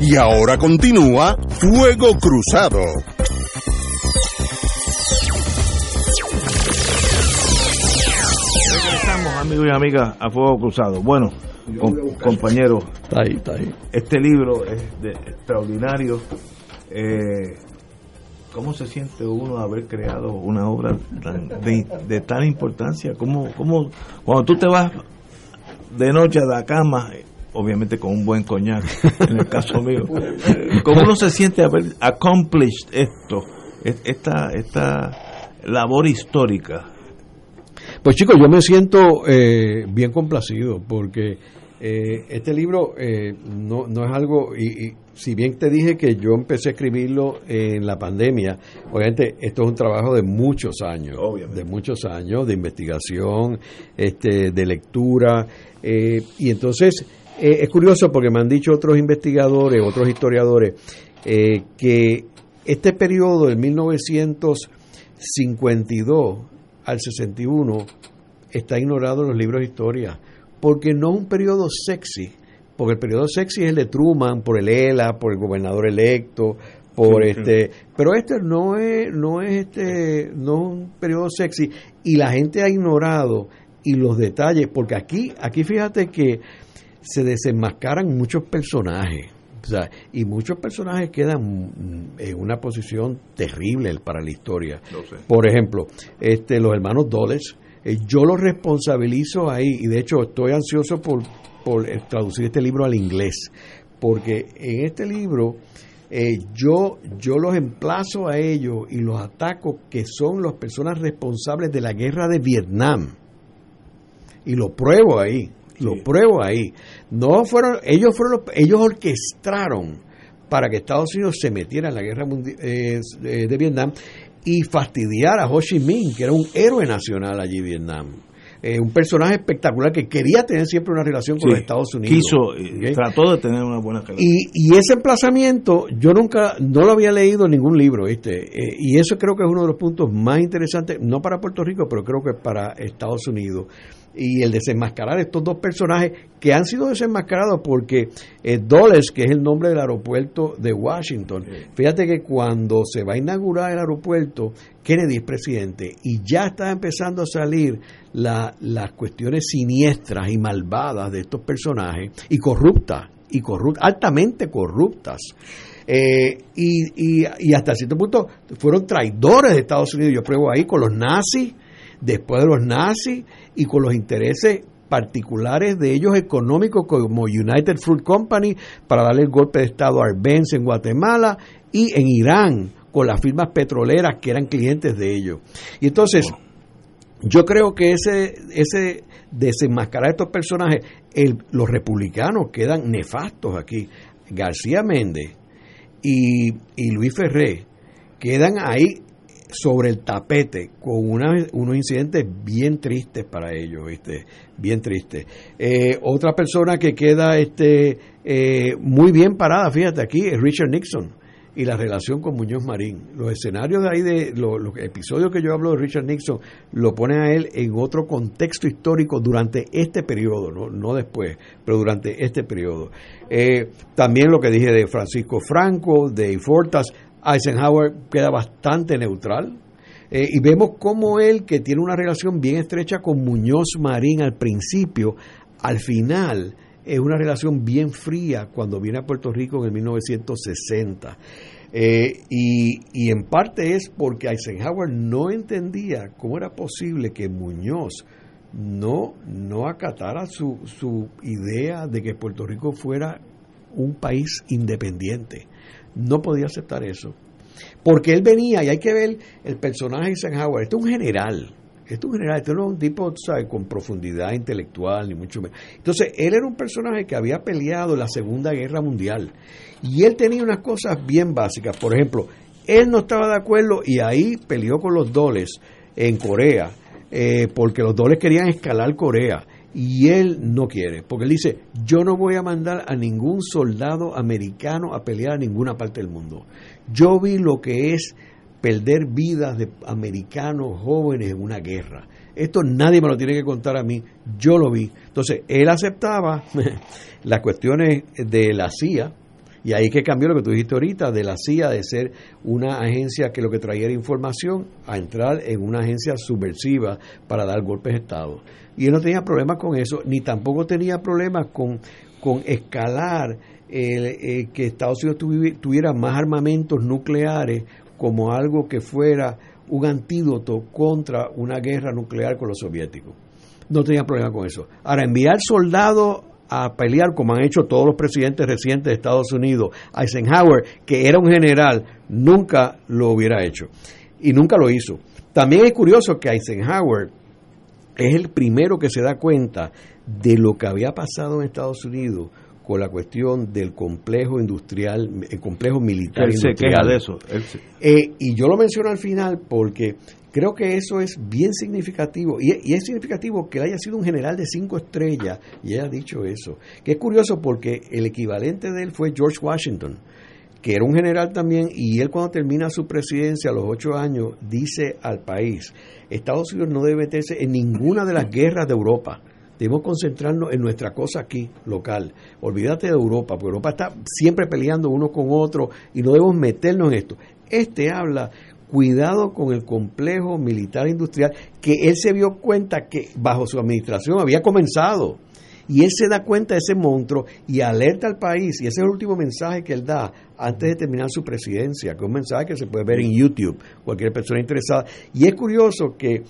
Y ahora continúa Fuego Cruzado. Regresamos, amigos y amigas, a Fuego Cruzado. Bueno, compañeros, este libro es de, extraordinario. Eh, ¿Cómo se siente uno haber creado una obra de, de, tal importancia? ¿Cómo, ¿Cómo, cuando tú te vas de noche a la cama, obviamente con un buen coñac, en el caso mío. ¿Cómo uno se siente haber accomplished esto, esta, esta labor histórica? Pues chicos, yo me siento eh, bien complacido porque eh, este libro eh, no, no es algo, y, y, si bien te dije que yo empecé a escribirlo en la pandemia, obviamente esto es un trabajo de muchos años, obviamente. de muchos años de investigación, este, de lectura, y entonces eh, es curioso porque me han dicho otros investigadores, otros historiadores, eh, que este periodo del 1952 al 61 está ignorado en los libros de historia, porque no es un periodo sexy, porque el periodo sexy es el de Truman, por el ELA, por el gobernador electo, por sí, este, sí. pero este no es, no es este, no es un periodo sexy y la gente ha ignorado y los detalles, porque aquí, aquí fíjate que se desenmascaran muchos personajes. O sea, y muchos personajes quedan en una posición terrible para la historia. Por ejemplo, este, los hermanos Doles, eh, yo los responsabilizo ahí, y de hecho estoy ansioso por, por eh, traducir este libro al inglés, porque en este libro eh, yo, yo los emplazo a ellos y los ataco que son las personas responsables de la guerra de Vietnam. Y lo pruebo ahí lo sí. pruebo ahí. No fueron, ellos fueron los, ellos orquestaron para que Estados Unidos se metiera en la guerra eh, de Vietnam y fastidiar a Ho Chi Minh, que era un héroe nacional allí en Vietnam. Eh, un personaje espectacular que quería tener siempre una relación con sí, los Estados Unidos. Quiso, ¿okay? trató de tener una buena relación. Y, y, ese emplazamiento, yo nunca, no lo había leído en ningún libro, ¿viste? Eh, y eso creo que es uno de los puntos más interesantes, no para Puerto Rico, pero creo que para Estados Unidos y el desenmascarar estos dos personajes que han sido desenmascarados porque eh, Dulles, que es el nombre del aeropuerto de Washington, fíjate que cuando se va a inaugurar el aeropuerto, Kennedy es presidente y ya está empezando a salir la, las cuestiones siniestras y malvadas de estos personajes y corruptas, y corruptas, altamente corruptas. Eh, y, y, y hasta cierto punto fueron traidores de Estados Unidos. Yo pruebo ahí con los nazis, después de los nazis y con los intereses particulares de ellos económicos como United Fruit Company para darle el golpe de Estado a Arbenz en Guatemala y en Irán con las firmas petroleras que eran clientes de ellos. Y entonces, yo creo que ese, ese desenmascarar estos personajes, los republicanos quedan nefastos aquí. García Méndez y, y Luis Ferré quedan ahí sobre el tapete con una, unos incidentes bien tristes para ellos, ¿viste? Bien tristes. Eh, otra persona que queda este, eh, muy bien parada, fíjate aquí, es Richard Nixon y la relación con Muñoz Marín. Los escenarios de ahí, de los, episodios que yo hablo de Richard Nixon, lo pone a él en otro contexto histórico durante este periodo, no, no después, pero durante este periodo. Eh, también lo que dije de Francisco Franco, de Fortas, Eisenhower queda bastante neutral. Eh, y vemos cómo él, que tiene una relación bien estrecha con Muñoz Marín al principio, al final es una relación bien fría cuando viene a Puerto Rico en el 1960. Eh, y, y en parte es porque Eisenhower no entendía cómo era posible que Muñoz no, no acatara su, su idea de que Puerto Rico fuera un país independiente no podía aceptar eso. Porque él venía, y hay que ver el personaje de Eisenhower, este es un general, este es un general, este no es un tipo con profundidad intelectual, ni mucho menos. Entonces, él era un personaje que había peleado en la Segunda Guerra Mundial, y él tenía unas cosas bien básicas. Por ejemplo, él no estaba de acuerdo y ahí peleó con los doles en Corea, eh, porque los doles querían escalar Corea y él no quiere, porque él dice, yo no voy a mandar a ningún soldado americano a pelear a ninguna parte del mundo. Yo vi lo que es perder vidas de americanos jóvenes en una guerra. Esto nadie me lo tiene que contar a mí, yo lo vi. Entonces, él aceptaba las cuestiones de la CIA, y ahí que cambió lo que tú dijiste ahorita, de la CIA de ser una agencia que lo que traía era información a entrar en una agencia subversiva para dar golpes de Estado. Y él no tenía problemas con eso, ni tampoco tenía problemas con, con escalar el, que Estados Unidos tuviera más armamentos nucleares como algo que fuera un antídoto contra una guerra nuclear con los soviéticos. No tenía problema con eso. Ahora, enviar soldados a pelear como han hecho todos los presidentes recientes de Estados Unidos, Eisenhower, que era un general, nunca lo hubiera hecho. Y nunca lo hizo. También es curioso que Eisenhower es el primero que se da cuenta de lo que había pasado en Estados Unidos con la cuestión del complejo industrial, el complejo militar Él se industrial. queja de eso. Se- Eh, y yo lo menciono al final porque creo que eso es bien significativo. Y, es significativo que haya sido un general de cinco estrellas y haya dicho eso. Que es curioso porque el equivalente de él fue George Washington, que era un general también, y él cuando termina su presidencia a los ocho años dice al país, Estados Unidos no debe meterse en ninguna de las guerras de Europa. Debemos concentrarnos en nuestra cosa aquí, local. Olvídate de Europa, porque Europa está siempre peleando uno con otro y no debemos meternos en esto. Este habla, cuidado con el complejo militar industrial, que él se dio cuenta que bajo su administración había comenzado. Y él se da cuenta de ese monstruo y alerta al país. Y ese es el último mensaje que él da antes de terminar su presidencia, que es un mensaje que se puede ver en YouTube, cualquier persona interesada. Y es curioso que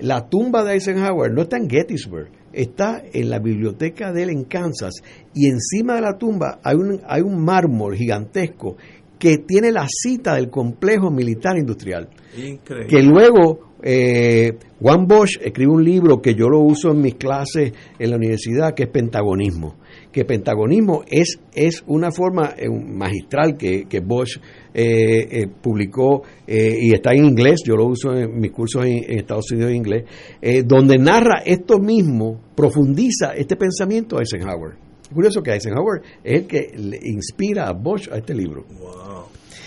la tumba de Eisenhower no está en Gettysburg, está en la biblioteca de él en Kansas. Y encima de la tumba hay un, hay un mármol gigantesco que tiene la cita del complejo militar industrial Increíble. que luego eh, Juan Bosch escribe un libro que yo lo uso en mis clases en la universidad, que es Pentagonismo. Que Pentagonismo es, es una forma eh, magistral que, que Bosch eh, eh, publicó eh, y está en inglés, yo lo uso en mis cursos en, en Estados Unidos en inglés, donde narra esto mismo, profundiza este pensamiento de Eisenhower. Curioso que Eisenhower es el que le inspira a Bosch a este libro.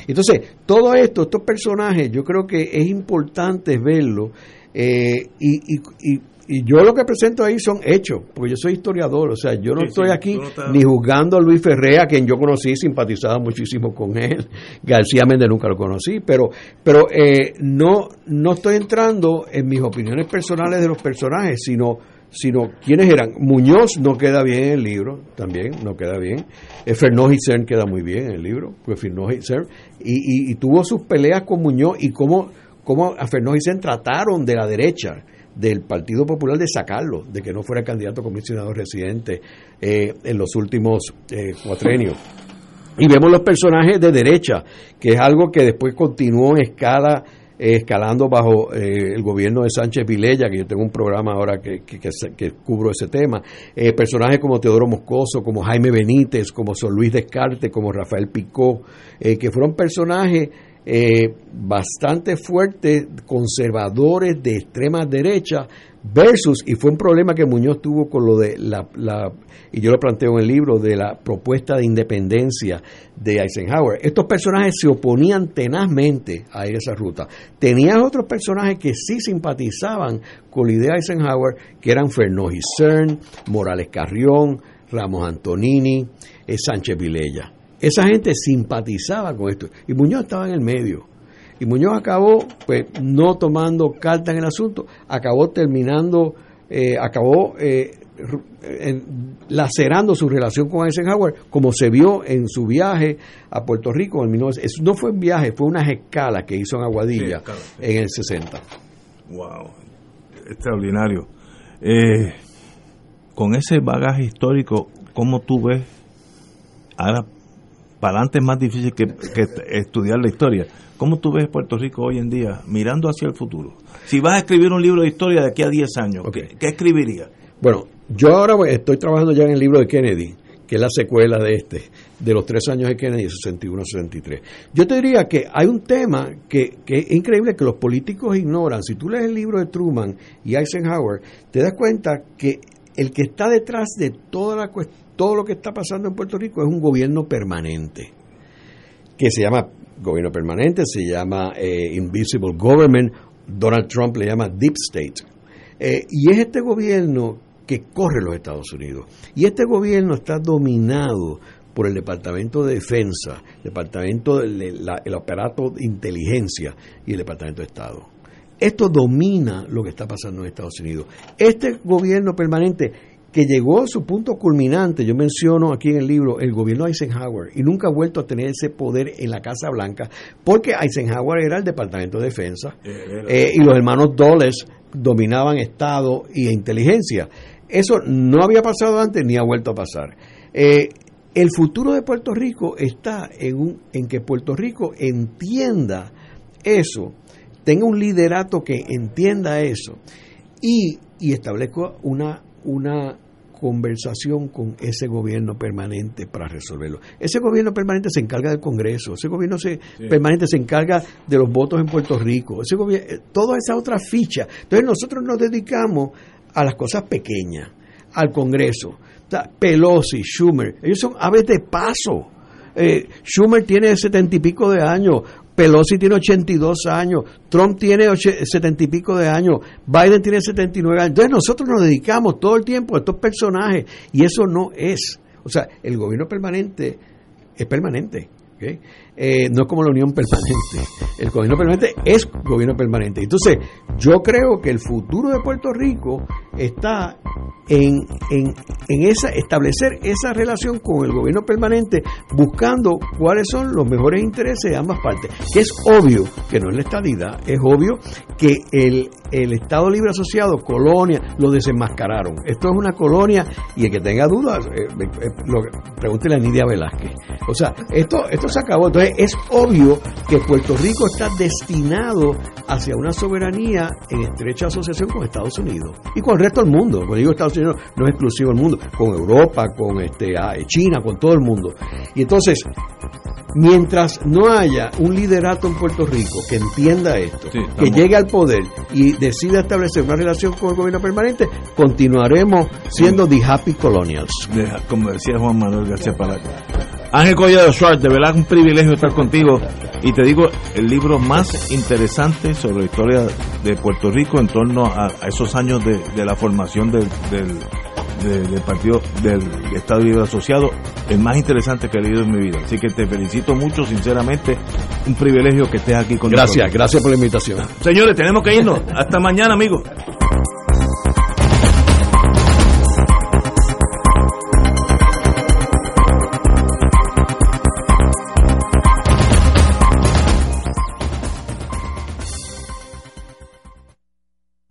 Entonces, todo esto, estos personajes, yo creo que es importante verlo eh, y, y- y- y yo lo que presento ahí son hechos, porque yo soy historiador, o sea, yo no Sí, estoy aquí no ni juzgando a Luis Ferrea, quien yo conocí, simpatizaba muchísimo con él, García Méndez nunca lo conocí, pero, pero eh, no, no estoy entrando en mis opiniones personales de los personajes, sino sino quiénes eran. Muñoz no queda bien en el libro, también no queda bien. Eh, Fernó Cern queda muy bien en el libro, pues Cern, y, y, y tuvo sus peleas con Muñoz y cómo, cómo a Fernó Cern trataron de la derecha del Partido Popular de sacarlo, de que no fuera candidato comisionado residente eh, en los últimos eh, cuatrenios. Y vemos los personajes de derecha, que es algo que después continuó en escala, escalando bajo eh, el gobierno de Sánchez Vilella, que yo tengo un programa ahora que, que, cubro ese tema. Eh, personajes como Teodoro Moscoso, como Jaime Benítez, como Son Luis Descarte, como Rafael Picó, eh, que fueron personajes bastante fuertes, conservadores de extrema derecha, versus, y fue un problema que Muñoz tuvo con lo de la, la- y yo lo planteo en el libro, de la propuesta de independencia de Eisenhower. Estos personajes se oponían tenazmente a ir esa ruta. Tenías otros personajes que sí simpatizaban con la idea de Eisenhower, que eran Fernó Cern, Morales Carrión, Ramos Antonini, eh, Sánchez Vilella. Esa gente simpatizaba con esto. Y Muñoz estaba en el medio. Y Muñoz acabó, pues, no tomando carta en el asunto, acabó terminando, eh, acabó eh, ru- en- lacerando su relación con Eisenhower, como se vio en su viaje a Puerto Rico en 1900. Eso no fue un viaje, fue unas escalas que hizo en Aguadilla Sí, escalas, sí. en el 60. Wow, extraordinario. Eh, con ese bagaje histórico, ¿cómo tú ves? Ahora, para adelante es más difícil que, que estudiar la historia. ¿Cómo tú ves Puerto Rico hoy en día mirando hacia el futuro? Si vas a escribir un libro de historia de aquí a 10 años, ¿qué, qué escribirías? Bueno, yo ahora estoy trabajando ya en el libro de Kennedy, que es la secuela de este, de los tres años de Kennedy, 61-63. Yo te diría que hay un tema que, que es increíble que los políticos ignoran. Si tú lees el libro de Truman y Eisenhower, te das cuenta que el que está detrás de toda la todo lo que está pasando en Puerto Rico es un gobierno permanente que se llama gobierno permanente, se llama eh, Invisible Government, Donald Trump le llama Deep State. Eh, y es este gobierno que corre los Estados Unidos. Y este gobierno está dominado por el Departamento de Defensa, Departamento del el aparato de inteligencia y el Departamento de Estado. Esto domina lo que está pasando en Estados Unidos. Este gobierno permanente que llegó a su punto culminante, yo menciono aquí en el libro el gobierno de Eisenhower y nunca ha vuelto a tener ese poder en la Casa Blanca porque Eisenhower era el Departamento de Defensa eh, y los hermanos Dulles dominaban Estado y inteligencia. Eso no había pasado antes ni ha vuelto a pasar. Eh, el futuro de Puerto Rico está en, un, en que Puerto Rico entienda eso, tenga un liderato que entienda eso y, y establezca una, una conversación con ese gobierno permanente para resolverlo. Ese gobierno permanente se encarga del Congreso, ese gobierno se, Sí. permanente se encarga de los votos en Puerto Rico, ese gobierno, eh, toda esa otra ficha. Entonces nosotros nos dedicamos a las cosas pequeñas, al Congreso. O sea, Pelosi, Schumer, ellos son aves de paso. Eh, Schumer tiene setenta y pico de años, Pelosi tiene 82 años, Trump tiene och- setenta y pico de años, Biden tiene 79 años. Entonces nosotros nos dedicamos todo el tiempo a estos personajes y eso no es. O sea, el gobierno permanente es permanente. ¿ok? Eh, no es como la unión permanente. El gobierno permanente es gobierno permanente. Entonces, yo creo que el futuro de Puerto Rico está en, en, en esa, establecer esa relación con el gobierno permanente, buscando cuáles son los mejores intereses de ambas partes. Que es obvio que no es la estadidad, es obvio que el, el Estado Libre Asociado, colonia, lo desenmascararon. Esto es una colonia y el que tenga dudas, eh, eh, pregúntele a Nidia Velázquez. O sea, esto, esto se acabó. Es obvio que Puerto Rico está destinado hacia una soberanía en estrecha asociación con Estados Unidos y con el resto del mundo. Cuando digo Estados Unidos, no es exclusivo del mundo, con Europa, con este, ah, China, con todo el mundo. Y entonces, mientras no haya un liderato en Puerto Rico que entienda esto, que llegue al poder y decida establecer una relación con el gobierno permanente, continuaremos siendo the happy colonials. Como decía Juan Manuel García Palacio. Ángel Collado Schwartz, de verdad un privilegio estar contigo. Y te digo, el libro más interesante sobre la historia de Puerto Rico en torno a, esos años de, la formación del, del, partido del Estado Libre Asociado, el más interesante que he leído en mi vida. Así que te felicito mucho, sinceramente, un privilegio que estés aquí con nosotros. Gracias, gracias por la invitación. Señores, tenemos que irnos. Hasta mañana, amigos.